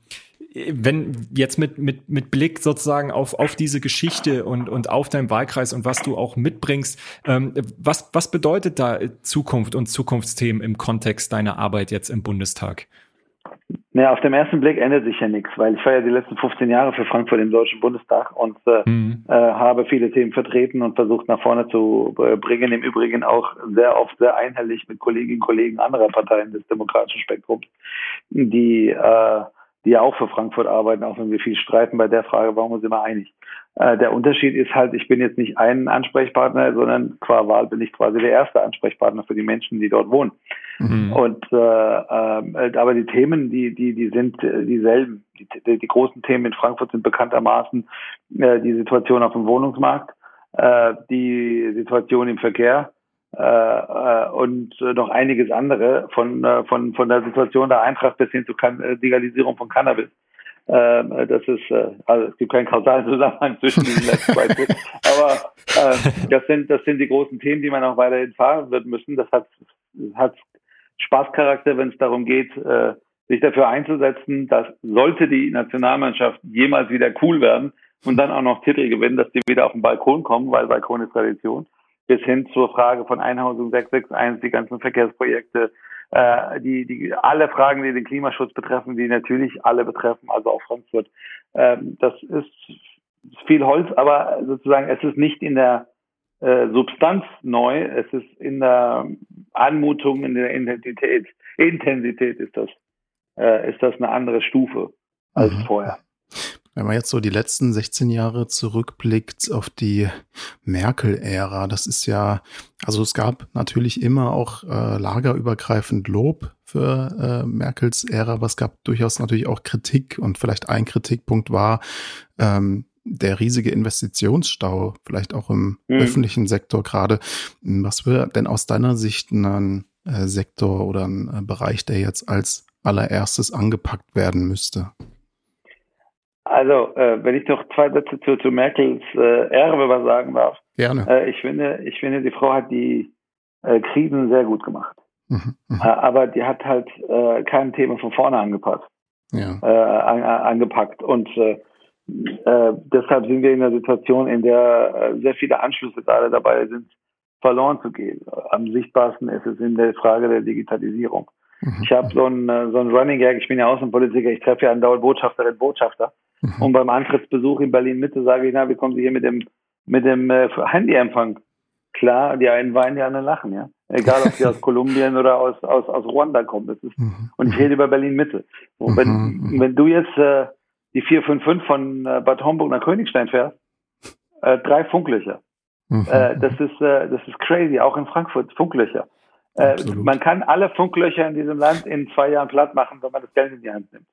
wenn jetzt mit, mit, mit Blick sozusagen auf, auf diese Geschichte und, und auf deinen Wahlkreis und was du auch mitbringst, ähm, was, was bedeutet da Zukunft und Zukunftsthemen im Kontext deiner Arbeit jetzt im Bundestag? Naja, auf dem ersten Blick ändert sich ja nichts, weil ich war ja die letzten 15 Jahre für Frankfurt im Deutschen Bundestag und äh, mhm. äh, habe viele Themen vertreten und versucht nach vorne zu äh, bringen. Im Übrigen auch sehr oft sehr einhellig mit Kolleginnen und Kollegen anderer Parteien des demokratischen Spektrums, die äh, die auch für Frankfurt arbeiten, auch wenn wir viel streiten bei der Frage, warum sind wir einig. Äh, der Unterschied ist halt, ich bin jetzt nicht ein Ansprechpartner, sondern qua Wahl bin ich quasi der erste Ansprechpartner für die Menschen, die dort wohnen. Mhm. Und äh, äh, aber die Themen, die die die sind äh, dieselben. Die, die, die großen Themen in Frankfurt sind bekanntermaßen äh, die Situation auf dem Wohnungsmarkt, äh, die Situation im Verkehr äh, äh, und noch einiges andere von, äh, von, von der Situation der Eintracht bis hin zur Legalisierung von Cannabis. Äh, das ist, äh, also es gibt keinen kausalen Zusammenhang zwischen diesen letzten zwei Themen. Aber äh, das sind, das sind die großen Themen, die man auch weiterhin fahren wird müssen. Das hat, hat Spaßcharakter, wenn es darum geht, äh, sich dafür einzusetzen, dass sollte die Nationalmannschaft jemals wieder cool werden und dann auch noch Titel gewinnen, dass die wieder auf den Balkon kommen, weil Balkon ist Tradition bis hin zur Frage von Einhausung 661, die ganzen Verkehrsprojekte, äh, die, die alle Fragen, die den Klimaschutz betreffen, die natürlich alle betreffen, also auch Frankfurt. Ähm, das ist viel Holz, aber sozusagen es ist nicht in der äh, Substanz neu, es ist in der Anmutung, in der Intensität. Intensität ist das, äh, ist das eine andere Stufe als mhm. vorher. Wenn man jetzt so die letzten 16 Jahre zurückblickt auf die Merkel-Ära, das ist ja, also es gab natürlich immer auch äh, lagerübergreifend Lob für äh, Merkels Ära, aber es gab durchaus natürlich auch Kritik und vielleicht ein Kritikpunkt war ähm, der riesige Investitionsstau, vielleicht auch im mhm. öffentlichen Sektor gerade. Was wäre denn aus deiner Sicht ein äh, Sektor oder ein äh, Bereich, der jetzt als allererstes angepackt werden müsste? Also, äh, wenn ich noch zwei Sätze zu, zu Merkels äh, Erbe was sagen darf. Gerne. Äh, ich finde, ich finde, die Frau hat die äh, Krisen sehr gut gemacht. Mhm, mh. Aber die hat halt kein Thema von vorne angepasst. Ja. Äh, an, angepackt. Und äh, deshalb sind wir in einer Situation, in der äh, sehr viele Anschlüsse gerade dabei sind, verloren zu gehen. Am sichtbarsten ist es in der Frage der Digitalisierung. Mhm. Ich habe so ein, äh, so ein Running Gag, ich bin ja Außenpolitiker, ich treffe ja andauernd Botschafterinnen und Botschafter. Mhm. Und beim Antrittsbesuch in Berlin-Mitte sage ich, na, wie kommen Sie hier mit dem, mit dem äh, Handyempfang? Klar, die einen weinen, die anderen lachen, ja. Egal, ob sie aus (laughs) Kolumbien oder aus, aus, aus Ruanda kommen. Das ist, mhm. Und ich rede über Berlin-Mitte. Und wenn, mhm. wenn du jetzt äh, die 455 von äh, Bad Homburg nach Königstein fährst, äh, drei Funklöcher. Mhm. Äh, das ist äh, das ist crazy, auch in Frankfurt Funklöcher. Äh, man kann alle Funklöcher in diesem Land in zwei Jahren platt machen, wenn man das Geld in die Hand nimmt.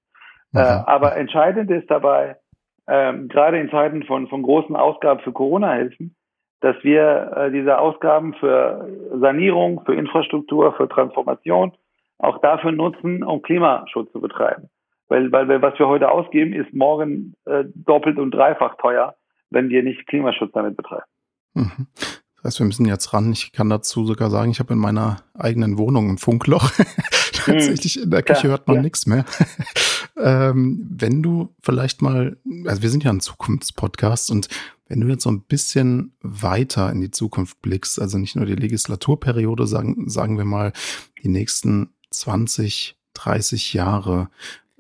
Äh, aber entscheidend ist dabei, ähm, gerade in Zeiten von, von großen Ausgaben für Corona-Hilfen, dass wir äh, diese Ausgaben für Sanierung, für Infrastruktur, für Transformation auch dafür nutzen, um Klimaschutz zu betreiben. Weil, weil wir, was wir heute ausgeben, ist morgen äh, doppelt und dreifach teuer, wenn wir nicht Klimaschutz damit betreiben. Mhm. Das heißt, wir müssen jetzt ran. Ich kann dazu sogar sagen, ich habe in meiner eigenen Wohnung ein Funkloch. (laughs) Tatsächlich in der Küche ja, hört man ja. nichts mehr. (laughs) ähm, wenn du vielleicht mal, also wir sind ja ein Zukunftspodcast und wenn du jetzt so ein bisschen weiter in die Zukunft blickst, also nicht nur die Legislaturperiode, sagen, sagen wir mal die nächsten 20, 30 Jahre,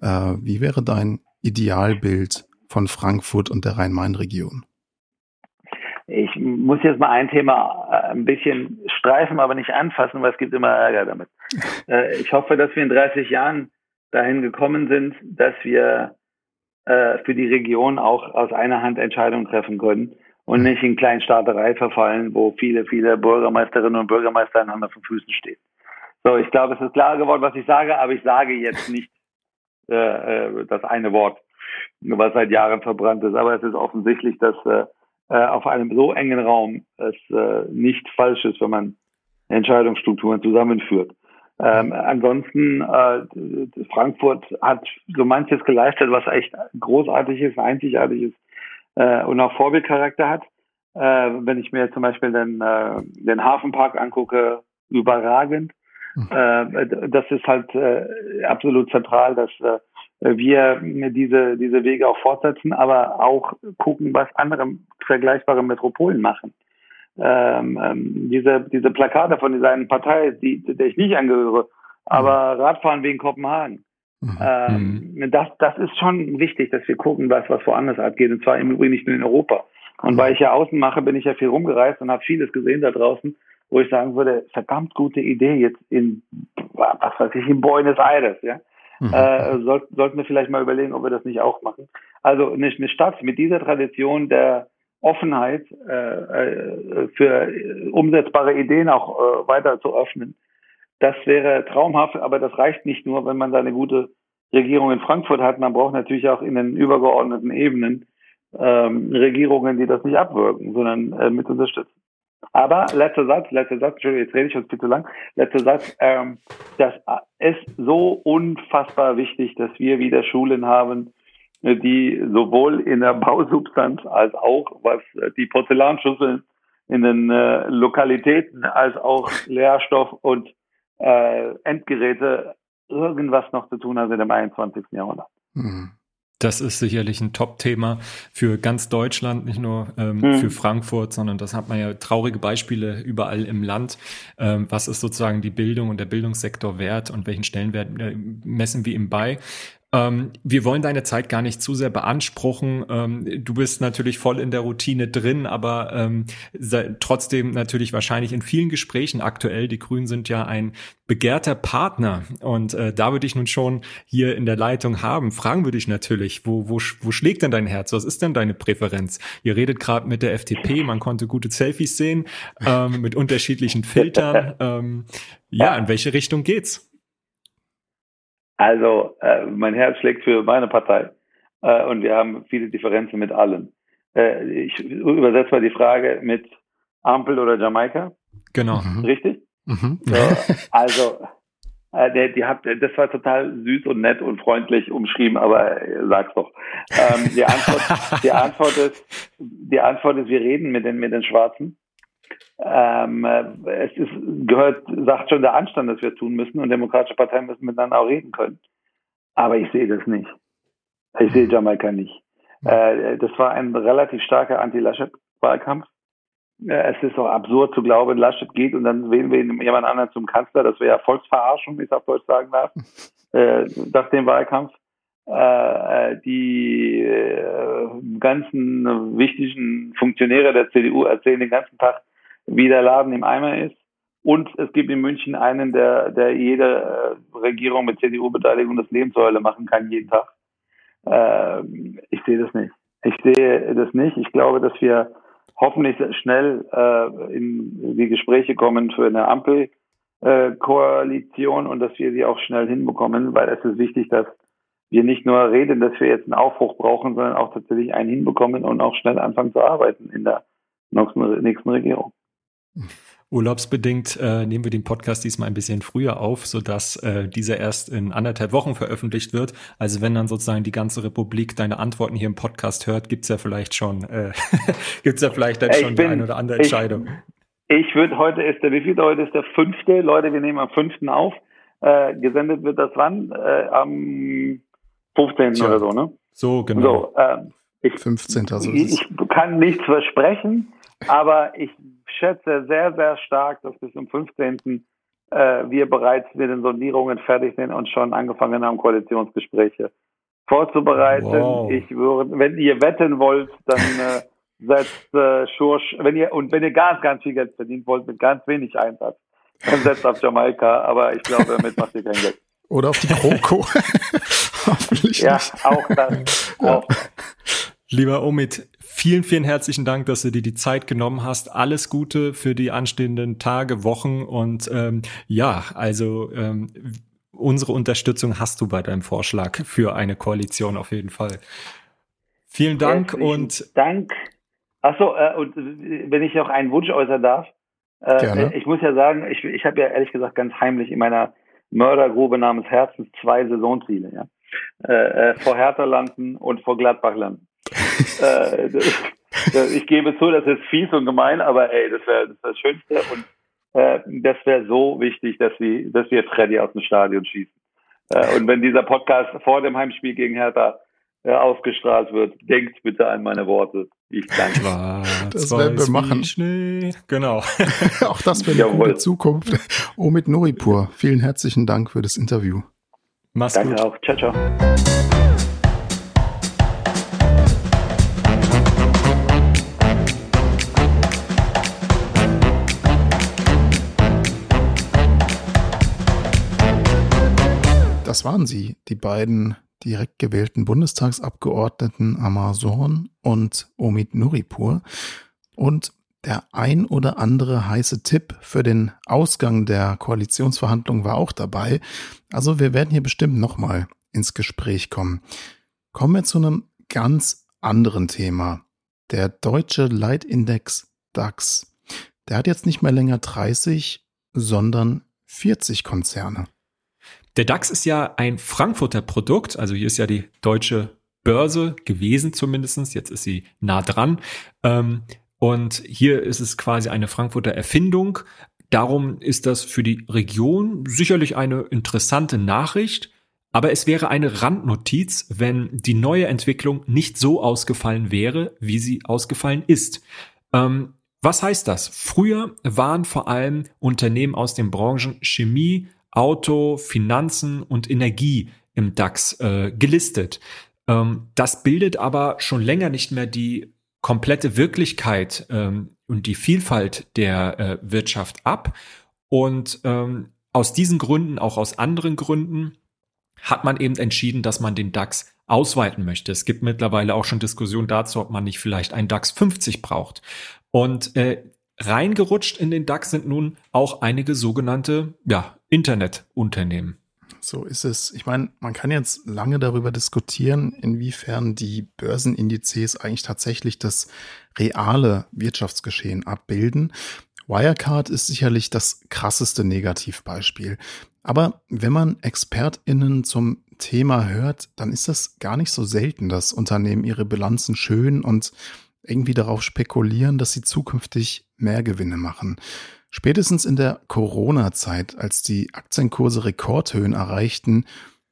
äh, wie wäre dein Idealbild von Frankfurt und der Rhein-Main-Region? Ich muss jetzt mal ein Thema äh, ein bisschen streifen, aber nicht anfassen, weil es gibt immer Ärger damit. (laughs) Äh, ich hoffe, dass wir in 30 Jahren dahin gekommen sind, dass wir äh, für die Region auch aus einer Hand Entscheidungen treffen können und nicht in Kleinstaaterei verfallen, wo viele, viele Bürgermeisterinnen und Bürgermeister einander von Füßen stehen. So, ich glaube, es ist klar geworden, was ich sage, aber ich sage jetzt nicht äh, das eine Wort, was seit Jahren verbrannt ist. Aber es ist offensichtlich, dass äh, äh, auf einem so engen Raum es äh, nicht falsch ist, wenn man Entscheidungsstrukturen zusammenführt. Ähm, ansonsten, äh, Frankfurt hat so manches geleistet, was echt großartig ist, einzigartig ist äh, und auch Vorbildcharakter hat. Äh, wenn ich mir zum Beispiel den, äh, den Hafenpark angucke, überragend. Mhm. Äh, das ist halt äh, absolut zentral, dass äh, wir diese, diese Wege auch fortsetzen, aber auch gucken, was andere vergleichbare Metropolen machen. Ähm, ähm, diese, diese Plakate von dieser einen Partei, die, der ich nicht angehöre, aber mhm. Radfahren wegen Kopenhagen. Mhm. Ähm, mhm. das, das ist schon wichtig, dass wir gucken, was, was woanders abgeht, und zwar im Übrigen nicht nur in Europa. Und mhm. weil ich ja außen mache, bin ich ja viel rumgereist und habe vieles gesehen da draußen, wo ich sagen würde, verdammt gute Idee jetzt in, was weiß ich, in Buenos Aires, ja. Mhm. Äh, soll, sollten wir vielleicht mal überlegen, ob wir das nicht auch machen. Also eine, eine Stadt mit dieser Tradition der Offenheit äh, äh, für umsetzbare Ideen auch äh, weiter zu öffnen, das wäre traumhaft, aber das reicht nicht nur, wenn man da eine gute Regierung in Frankfurt hat. Man braucht natürlich auch in den übergeordneten Ebenen ähm, Regierungen, die das nicht abwirken, sondern äh, mit unterstützen. Aber letzter Satz, letzter Satz, Entschuldigung, jetzt rede ich uns bitte lang. Letzter Satz, ähm, das ist so unfassbar wichtig, dass wir wieder Schulen haben, die sowohl in der Bausubstanz als auch was die Porzellanschüsseln in den äh, Lokalitäten als auch Lehrstoff und äh, Endgeräte irgendwas noch zu tun haben in dem 21. Jahrhundert. Mhm. Das ist sicherlich ein Top-Thema für ganz Deutschland, nicht nur ähm, mhm. für Frankfurt, sondern das hat man ja traurige Beispiele überall im Land. Ähm, was ist sozusagen die Bildung und der Bildungssektor wert und welchen Stellenwert äh, messen wir ihm bei? Ähm, wir wollen deine Zeit gar nicht zu sehr beanspruchen. Ähm, du bist natürlich voll in der Routine drin, aber ähm, trotzdem natürlich wahrscheinlich in vielen Gesprächen aktuell. Die Grünen sind ja ein begehrter Partner und äh, da würde ich nun schon hier in der Leitung haben. Fragen würde ich natürlich, wo, wo, wo schlägt denn dein Herz? Was ist denn deine Präferenz? Ihr redet gerade mit der FDP, man konnte gute Selfies sehen ähm, mit unterschiedlichen Filtern. (laughs) Ähm, ja, in welche Richtung geht's? Also äh, mein Herz schlägt für meine Partei äh, und wir haben viele Differenzen mit allen. Äh, ich übersetze mal die Frage mit Ampel oder Jamaika. Genau. Mhm. Richtig? Mhm. So, also äh, der, die hat, das war total süß und nett und freundlich umschrieben, aber äh, sag's doch. Ähm, die, Antwort, die Antwort ist, die Antwort ist, wir reden mit den mit den Schwarzen ähm, äh, es ist, gehört, sagt schon der Anstand, dass wir tun müssen und demokratische Parteien müssen miteinander auch reden können. Aber ich sehe das nicht. Ich sehe Jamaika nicht. Äh, das war ein relativ starker Anti-Laschet-Wahlkampf. Äh, es ist auch absurd zu glauben, Laschet geht und dann wählen wir jemand anderen zum Kanzler. Das wäre ja Volksverarschung, wie ich auf Deutsch sagen darf, (laughs) äh, nach dem Wahlkampf. Äh, die äh, ganzen wichtigen Funktionäre der CDU erzählen den ganzen Tag, wie der Laden im Eimer ist. Und es gibt in München einen, der, der jede äh, Regierung mit CDU-Beteiligung das Lebenssäule machen kann, jeden Tag. Äh, ich sehe das nicht. Ich sehe das nicht. Ich glaube, dass wir hoffentlich schnell äh, in die Gespräche kommen für eine Ampelkoalition äh, und dass wir sie auch schnell hinbekommen, weil es ist wichtig, dass wir nicht nur reden, dass wir jetzt einen Aufbruch brauchen, sondern auch tatsächlich einen hinbekommen und auch schnell anfangen zu arbeiten in der nächsten Regierung. Urlaubsbedingt äh, nehmen wir den Podcast diesmal ein bisschen früher auf, sodass äh, dieser erst in anderthalb Wochen veröffentlicht wird. Also wenn dann sozusagen die ganze Republik deine Antworten hier im Podcast hört, gibt's ja vielleicht schon, äh, (laughs) gibt's ja vielleicht dann schon bin, die eine oder andere Entscheidung. Ich, ich würde heute ist der, wie viel heute ist der fünfte? Leute, wir nehmen am fünften auf. Äh, gesendet wird das wann? Äh, am 15. Tja, oder so, ne? So, genau. So, äh, ich, 15. So ich, ich kann nichts versprechen, aber ich schätze sehr, sehr stark, dass bis zum 15. Äh, wir bereits mit den Sondierungen fertig sind und schon angefangen haben, Koalitionsgespräche vorzubereiten. Wow. Ich würde, wenn ihr wetten wollt, dann äh, (laughs) setzt äh, Schursch, wenn ihr und wenn ihr ganz, ganz viel Geld verdienen wollt mit ganz wenig Einsatz, dann setzt auf Jamaika, aber ich glaube, damit macht ihr kein Geld. Oder auf die Kroko. (laughs) Hoffentlich ja, nicht. auch das. Auch. Lieber Omid, vielen, vielen herzlichen Dank, dass du dir die Zeit genommen hast. Alles Gute für die anstehenden Tage, Wochen und ähm, ja, also ähm, unsere Unterstützung hast du bei deinem Vorschlag für eine Koalition auf jeden Fall. Vielen Dank herzlichen und Dank. Achso, äh, und wenn ich noch einen Wunsch äußern darf, äh, ich muss ja sagen, ich, ich habe ja ehrlich gesagt ganz heimlich in meiner Mördergrube namens Herzens zwei Saisonziele, ja. Äh, äh, vor Hertha landen und vor Gladbach landen äh, das, ich gebe zu, das ist fies und gemein, aber ey, das wäre das, wär das Schönste und äh, das wäre so wichtig, dass wir, dass wir Freddy aus dem Stadion schießen. Äh, und wenn dieser Podcast vor dem Heimspiel gegen Hertha äh, ausgestrahlt wird, denkt bitte an meine Worte. Ich danke. das werden wir machen. Schnee. Genau. (laughs) Auch das wäre eine gute Zukunft. Omid Noripur, vielen herzlichen Dank für das Interview. Mach's danke gut. auch. Ciao, ciao. Waren sie, die beiden direkt gewählten Bundestagsabgeordneten Amazon und Omid Nuripur. Und der ein oder andere heiße Tipp für den Ausgang der Koalitionsverhandlungen war auch dabei. Also wir werden hier bestimmt nochmal ins Gespräch kommen. Kommen wir zu einem ganz anderen Thema. Der deutsche Leitindex DAX. Der hat jetzt nicht mehr länger 30, sondern 40 Konzerne. Der DAX ist ja ein Frankfurter Produkt, also hier ist ja die deutsche Börse gewesen zumindestens. jetzt ist sie nah dran. Ähm, und hier ist es quasi eine Frankfurter Erfindung. Darum ist das für die Region sicherlich eine interessante Nachricht. Aber es wäre eine Randnotiz, wenn die neue Entwicklung nicht so ausgefallen wäre, wie sie ausgefallen ist. Ähm, was heißt das? Früher waren vor allem Unternehmen aus den Branchen Chemie, Auto, Finanzen und Energie im DAX äh, gelistet. Ähm, das bildet aber schon länger nicht mehr die komplette Wirklichkeit ähm, und die Vielfalt der äh, Wirtschaft ab. Und ähm, aus diesen Gründen, auch aus anderen Gründen, hat man eben entschieden, dass man den DAX ausweiten möchte. Es gibt mittlerweile auch schon Diskussionen dazu, ob man nicht vielleicht einen DAX 50 braucht. Und äh, reingerutscht in den DAX sind nun auch einige sogenannte ja, Internetunternehmen. So ist es. Ich meine, man kann jetzt lange darüber diskutieren, inwiefern die Börsenindizes eigentlich tatsächlich das reale Wirtschaftsgeschehen abbilden. Wirecard ist sicherlich das krasseste Negativbeispiel. Aber wenn man ExpertInnen zum Thema hört, dann ist das gar nicht so selten, dass Unternehmen ihre Bilanzen schön und irgendwie darauf spekulieren, dass sie zukünftig mehr Gewinne machen. Spätestens in der Corona-Zeit, als die Aktienkurse Rekordhöhen erreichten,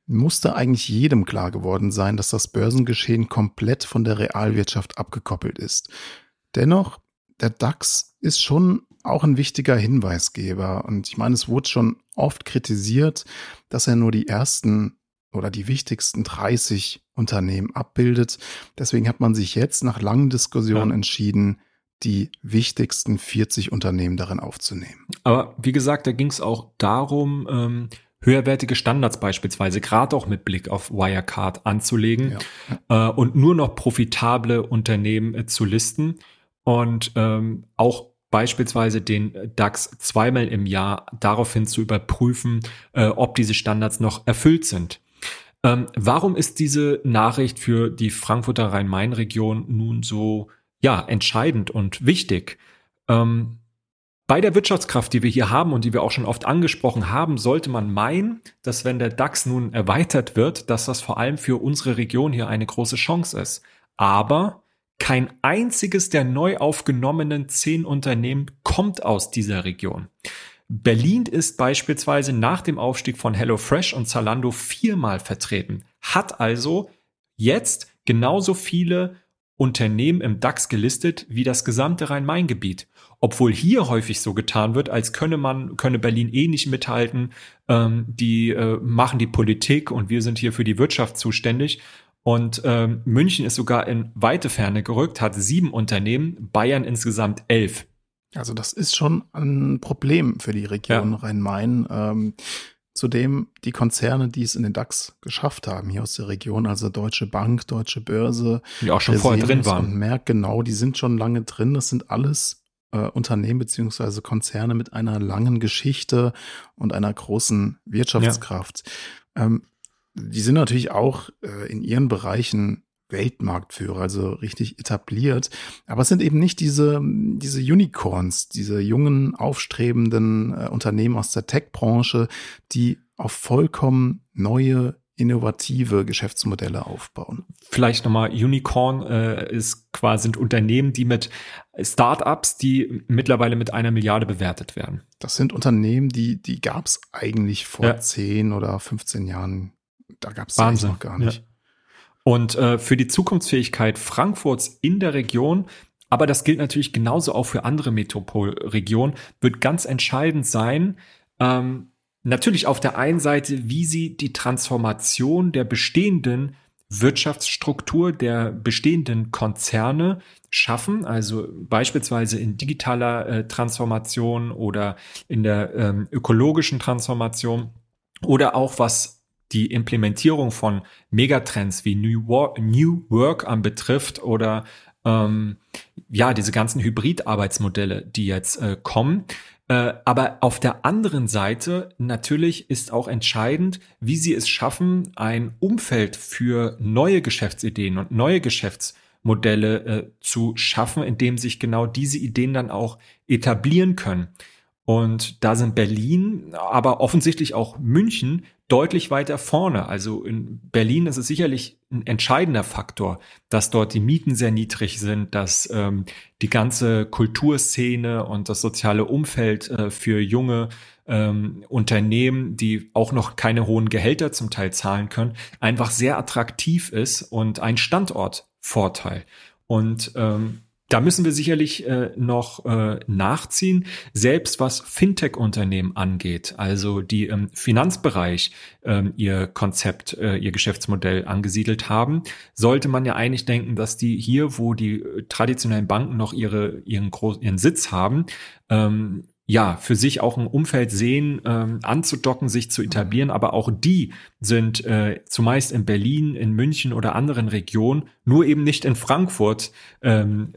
musste eigentlich jedem klar geworden sein, dass das Börsengeschehen komplett von der Realwirtschaft abgekoppelt ist. Dennoch, der DAX ist schon auch ein wichtiger Hinweisgeber. Und ich meine, es wurde schon oft kritisiert, dass er nur die ersten oder die wichtigsten 30 Unternehmen abbildet. Deswegen hat man sich jetzt nach langen Diskussionen ja. entschieden, die wichtigsten 40 Unternehmen darin aufzunehmen. Aber wie gesagt, da ging es auch darum, ähm, höherwertige Standards beispielsweise, gerade auch mit Blick auf Wirecard anzulegen ja. äh, und nur noch profitable Unternehmen äh, zu listen und ähm, auch beispielsweise den DAX zweimal im Jahr daraufhin zu überprüfen, äh, ob diese Standards noch erfüllt sind. Ähm, warum ist diese Nachricht für die Frankfurter Rhein-Main-Region nun so ja entscheidend und wichtig? Ähm, bei der Wirtschaftskraft, die wir hier haben und die wir auch schon oft angesprochen haben, sollte man meinen, dass wenn der DAX nun erweitert wird, dass das vor allem für unsere Region hier eine große Chance ist. Aber kein einziges der neu aufgenommenen zehn Unternehmen kommt aus dieser Region. Berlin ist beispielsweise nach dem Aufstieg von HelloFresh und Zalando viermal vertreten, hat also jetzt genauso viele Unternehmen im DAX gelistet wie das gesamte Rhein-Main-Gebiet. Obwohl hier häufig so getan wird, als könne man, könne Berlin eh nicht mithalten, ähm, die äh, machen die Politik und wir sind hier für die Wirtschaft zuständig. Und ähm, München ist sogar in weite Ferne gerückt, hat sieben Unternehmen, Bayern insgesamt elf. Also das ist schon ein Problem für die Region ja. Rhein-Main. Ähm, zudem die Konzerne, die es in den DAX geschafft haben, hier aus der Region, also Deutsche Bank, Deutsche Börse, die auch schon vorher drin waren. Und Merck, genau, die sind schon lange drin. Das sind alles äh, Unternehmen beziehungsweise Konzerne mit einer langen Geschichte und einer großen Wirtschaftskraft. Ja. Ähm, die sind natürlich auch äh, in ihren Bereichen Weltmarktführer, also richtig etabliert. Aber es sind eben nicht diese, diese Unicorns, diese jungen, aufstrebenden äh, Unternehmen aus der Tech-Branche, die auf vollkommen neue innovative Geschäftsmodelle aufbauen. Vielleicht nochmal, Unicorn äh, ist quasi sind Unternehmen, die mit Startups, die mittlerweile mit einer Milliarde bewertet werden. Das sind Unternehmen, die, die gab es eigentlich vor ja. 10 oder 15 Jahren da gab es noch gar nicht. Ja. Und äh, für die Zukunftsfähigkeit Frankfurts in der Region, aber das gilt natürlich genauso auch für andere Metropolregionen, wird ganz entscheidend sein, ähm, natürlich auf der einen Seite, wie sie die Transformation der bestehenden Wirtschaftsstruktur der bestehenden Konzerne schaffen, also beispielsweise in digitaler äh, Transformation oder in der ähm, ökologischen Transformation oder auch was die Implementierung von Megatrends wie New Work, New Work anbetrifft oder ähm, ja, diese ganzen Hybrid-Arbeitsmodelle, die jetzt äh, kommen. Äh, aber auf der anderen Seite natürlich ist auch entscheidend, wie sie es schaffen, ein Umfeld für neue Geschäftsideen und neue Geschäftsmodelle äh, zu schaffen, in dem sich genau diese Ideen dann auch etablieren können. Und da sind Berlin, aber offensichtlich auch München deutlich weiter vorne. Also in Berlin ist es sicherlich ein entscheidender Faktor, dass dort die Mieten sehr niedrig sind, dass ähm, die ganze Kulturszene und das soziale Umfeld äh, für junge ähm, Unternehmen, die auch noch keine hohen Gehälter zum Teil zahlen können, einfach sehr attraktiv ist und ein Standortvorteil. Und ähm, da müssen wir sicherlich äh, noch äh, nachziehen, selbst was Fintech-Unternehmen angeht, also die im Finanzbereich ähm, ihr Konzept, äh, ihr Geschäftsmodell angesiedelt haben, sollte man ja eigentlich denken, dass die hier, wo die äh, traditionellen Banken noch ihre, ihren, Groß ihren Sitz haben, ähm, ja, für sich auch ein Umfeld sehen, ähm, anzudocken, sich zu etablieren, aber auch die sind äh, zumeist in Berlin, in München oder anderen Regionen, nur eben nicht in Frankfurt ähm,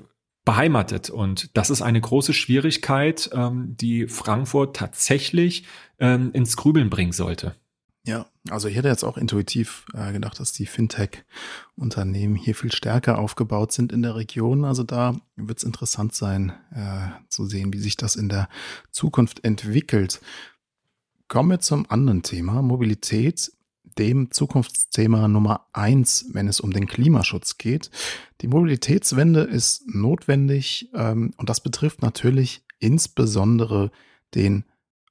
beheimatet. Und das ist eine große Schwierigkeit, ähm, die Frankfurt tatsächlich ähm, ins Grübeln bringen sollte. Ja, also ich hätte jetzt auch intuitiv äh, gedacht, dass die Fintech-Unternehmen hier viel stärker aufgebaut sind in der Region. Also da wird es interessant sein äh, zu sehen, wie sich das in der Zukunft entwickelt. Kommen wir zum anderen Thema, Mobilität, dem Zukunftsthema Nummer eins, wenn es um den Klimaschutz geht. Die Mobilitätswende ist notwendig ähm, und das betrifft natürlich insbesondere den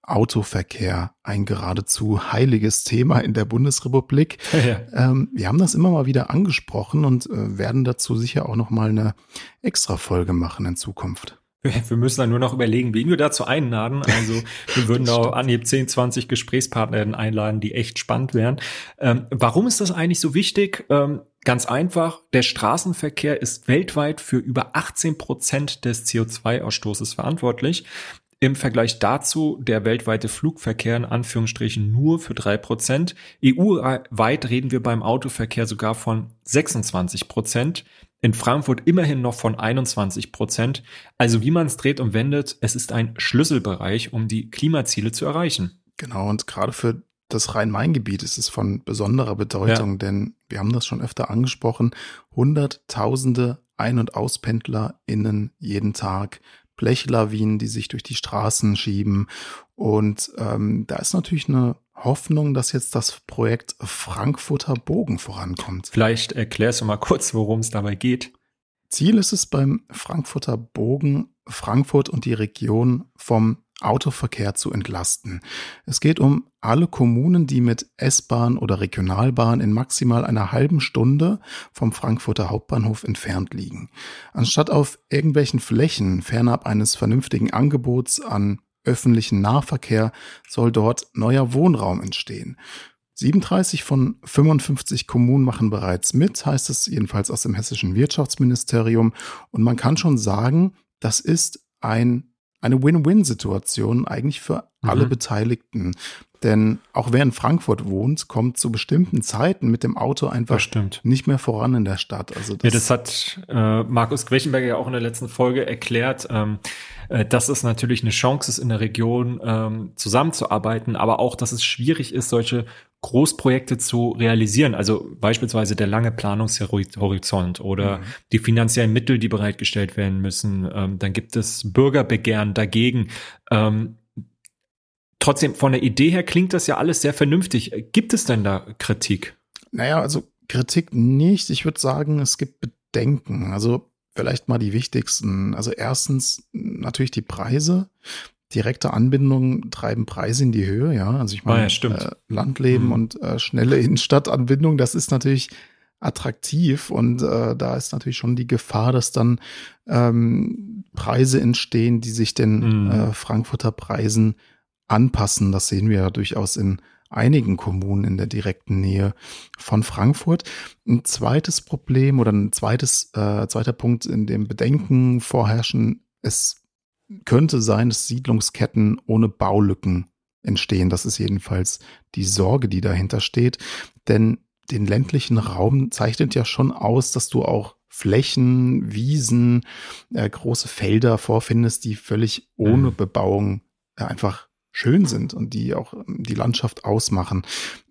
Autoverkehr, ein geradezu heiliges Thema in der Bundesrepublik. (laughs) Ja. Ähm, wir haben das immer mal wieder angesprochen und äh, werden dazu sicher auch noch mal eine extra Folge machen in Zukunft. Wir müssen dann nur noch überlegen, wen wir dazu einladen. Also wir würden (laughs) auch anhieb 10, 20 Gesprächspartner einladen, die echt spannend wären. Ähm, warum ist das eigentlich so wichtig? Ähm, ganz einfach, der Straßenverkehr ist weltweit für über 18 Prozent des CO2-Ausstoßes verantwortlich. Im Vergleich dazu der weltweite Flugverkehr in Anführungsstrichen nur für drei Prozent. EU-weit reden wir beim Autoverkehr sogar von 26 Prozent. In Frankfurt immerhin noch von 21 Prozent. Also wie man es dreht und wendet, es ist ein Schlüsselbereich, um die Klimaziele zu erreichen. Genau, und gerade für das Rhein-Main-Gebiet ist es von besonderer Bedeutung, ja. denn wir haben das schon öfter angesprochen, Hunderttausende Ein- und AuspendlerInnen jeden Tag Blechlawinen, die sich durch die Straßen schieben. Und ähm, da ist natürlich eine Hoffnung, dass jetzt das Projekt Frankfurter Bogen vorankommt. Vielleicht erklärst du mal kurz, worum es dabei geht. Ziel ist es beim Frankfurter Bogen, Frankfurt und die Region vom Autoverkehr zu entlasten. Es geht um alle Kommunen, die mit S-Bahn oder Regionalbahn in maximal einer halben Stunde vom Frankfurter Hauptbahnhof entfernt liegen. Anstatt auf irgendwelchen Flächen fernab eines vernünftigen Angebots an öffentlichen Nahverkehr soll dort neuer Wohnraum entstehen. 37 von 55 Kommunen machen bereits mit, heißt es jedenfalls aus dem hessischen Wirtschaftsministerium. Und man kann schon sagen, das ist ein eine Win-Win-Situation eigentlich für mhm. alle Beteiligten. Denn auch wer in Frankfurt wohnt, kommt zu bestimmten Zeiten mit dem Auto einfach nicht mehr voran in der Stadt. Also das, ja, das hat äh, Markus Quechenberger ja auch in der letzten Folge erklärt, ähm, äh, dass es natürlich eine Chance ist, in der Region ähm, zusammenzuarbeiten, aber auch, dass es schwierig ist, solche Großprojekte zu realisieren. Also beispielsweise der lange Planungshorizont oder mhm. die finanziellen Mittel, die bereitgestellt werden müssen. Ähm, dann gibt es Bürgerbegehren dagegen. Ähm, trotzdem, von der Idee her klingt das ja alles sehr vernünftig. Gibt es denn da Kritik? Naja, also Kritik nicht. Ich würde sagen, es gibt Bedenken. Also vielleicht mal die wichtigsten. Also erstens natürlich die Preise direkte Anbindungen treiben Preise in die Höhe, ja. Also ich meine, ah, ja, äh, Landleben mhm. und äh, schnelle Innenstadtanbindung, das ist natürlich attraktiv und äh, da ist natürlich schon die Gefahr, dass dann ähm, Preise entstehen, die sich den mhm. äh, Frankfurter Preisen anpassen. Das sehen wir ja durchaus in einigen Kommunen in der direkten Nähe von Frankfurt. Ein zweites Problem oder ein zweites, äh, zweiter Punkt, in dem Bedenken vorherrschen, es könnte sein, dass Siedlungsketten ohne Baulücken entstehen. Das ist jedenfalls die Sorge, die dahinter steht. Denn den ländlichen Raum zeichnet ja schon aus, dass du auch Flächen, Wiesen, äh, große Felder vorfindest, die völlig ohne mhm. Bebauung äh, einfach schön sind und die auch ähm, die Landschaft ausmachen.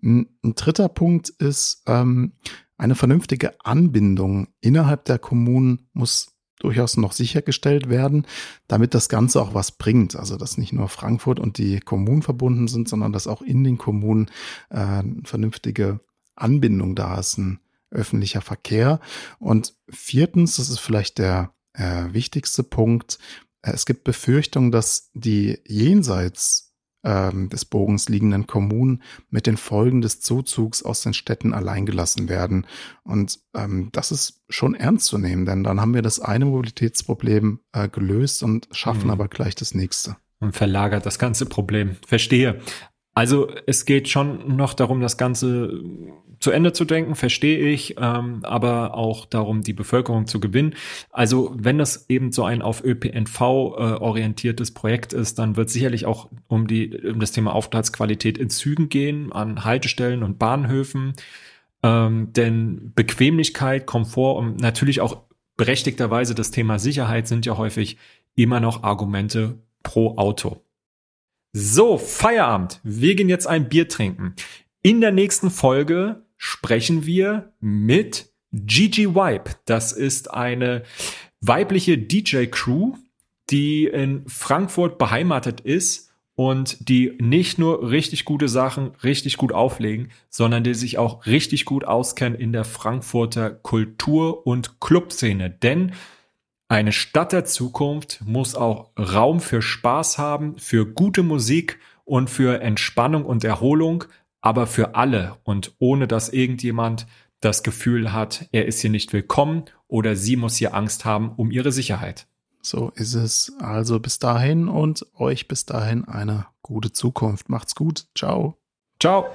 Ein, ein dritter Punkt ist, ähm, eine vernünftige Anbindung innerhalb der Kommunen muss durchaus noch sichergestellt werden, damit das Ganze auch was bringt. Also dass nicht nur Frankfurt und die Kommunen verbunden sind, sondern dass auch in den Kommunen äh, eine vernünftige Anbindung da ist, ein öffentlicher Verkehr. Und viertens, das ist vielleicht der äh, wichtigste Punkt, äh, es gibt Befürchtungen, dass die jenseits ähm, des Bogens liegenden Kommunen mit den Folgen des Zuzugs aus den Städten alleingelassen werden. Und ähm, das ist schon ernst zu nehmen, denn dann haben wir das eine Mobilitätsproblem äh, gelöst und schaffen mhm. aber gleich das nächste. Und verlagert das ganze Problem. Verstehe. Also es geht schon noch darum, das Ganze zu Ende zu denken, verstehe ich, ähm, aber auch darum, die Bevölkerung zu gewinnen. Also wenn das eben so ein auf ÖPNV äh, orientiertes Projekt ist, dann wird sicherlich auch um die um das Thema Aufenthaltsqualität in Zügen gehen, an Haltestellen und Bahnhöfen. Ähm, denn Bequemlichkeit, Komfort und natürlich auch berechtigterweise das Thema Sicherheit sind ja häufig immer noch Argumente pro Auto. So, Feierabend. Wir gehen jetzt ein Bier trinken. In der nächsten Folge sprechen wir mit Gigi Wipe. Das ist eine weibliche DJ-Crew, die in Frankfurt beheimatet ist und die nicht nur richtig gute Sachen richtig gut auflegen, sondern die sich auch richtig gut auskennen in der Frankfurter Kultur- und Clubszene. Denn eine Stadt der Zukunft muss auch Raum für Spaß haben, für gute Musik und für Entspannung und Erholung, aber für alle und ohne dass irgendjemand das Gefühl hat, er ist hier nicht willkommen oder sie muss hier Angst haben um ihre Sicherheit. So ist es. Also bis dahin und euch bis dahin eine gute Zukunft. Macht's gut. Ciao. Ciao.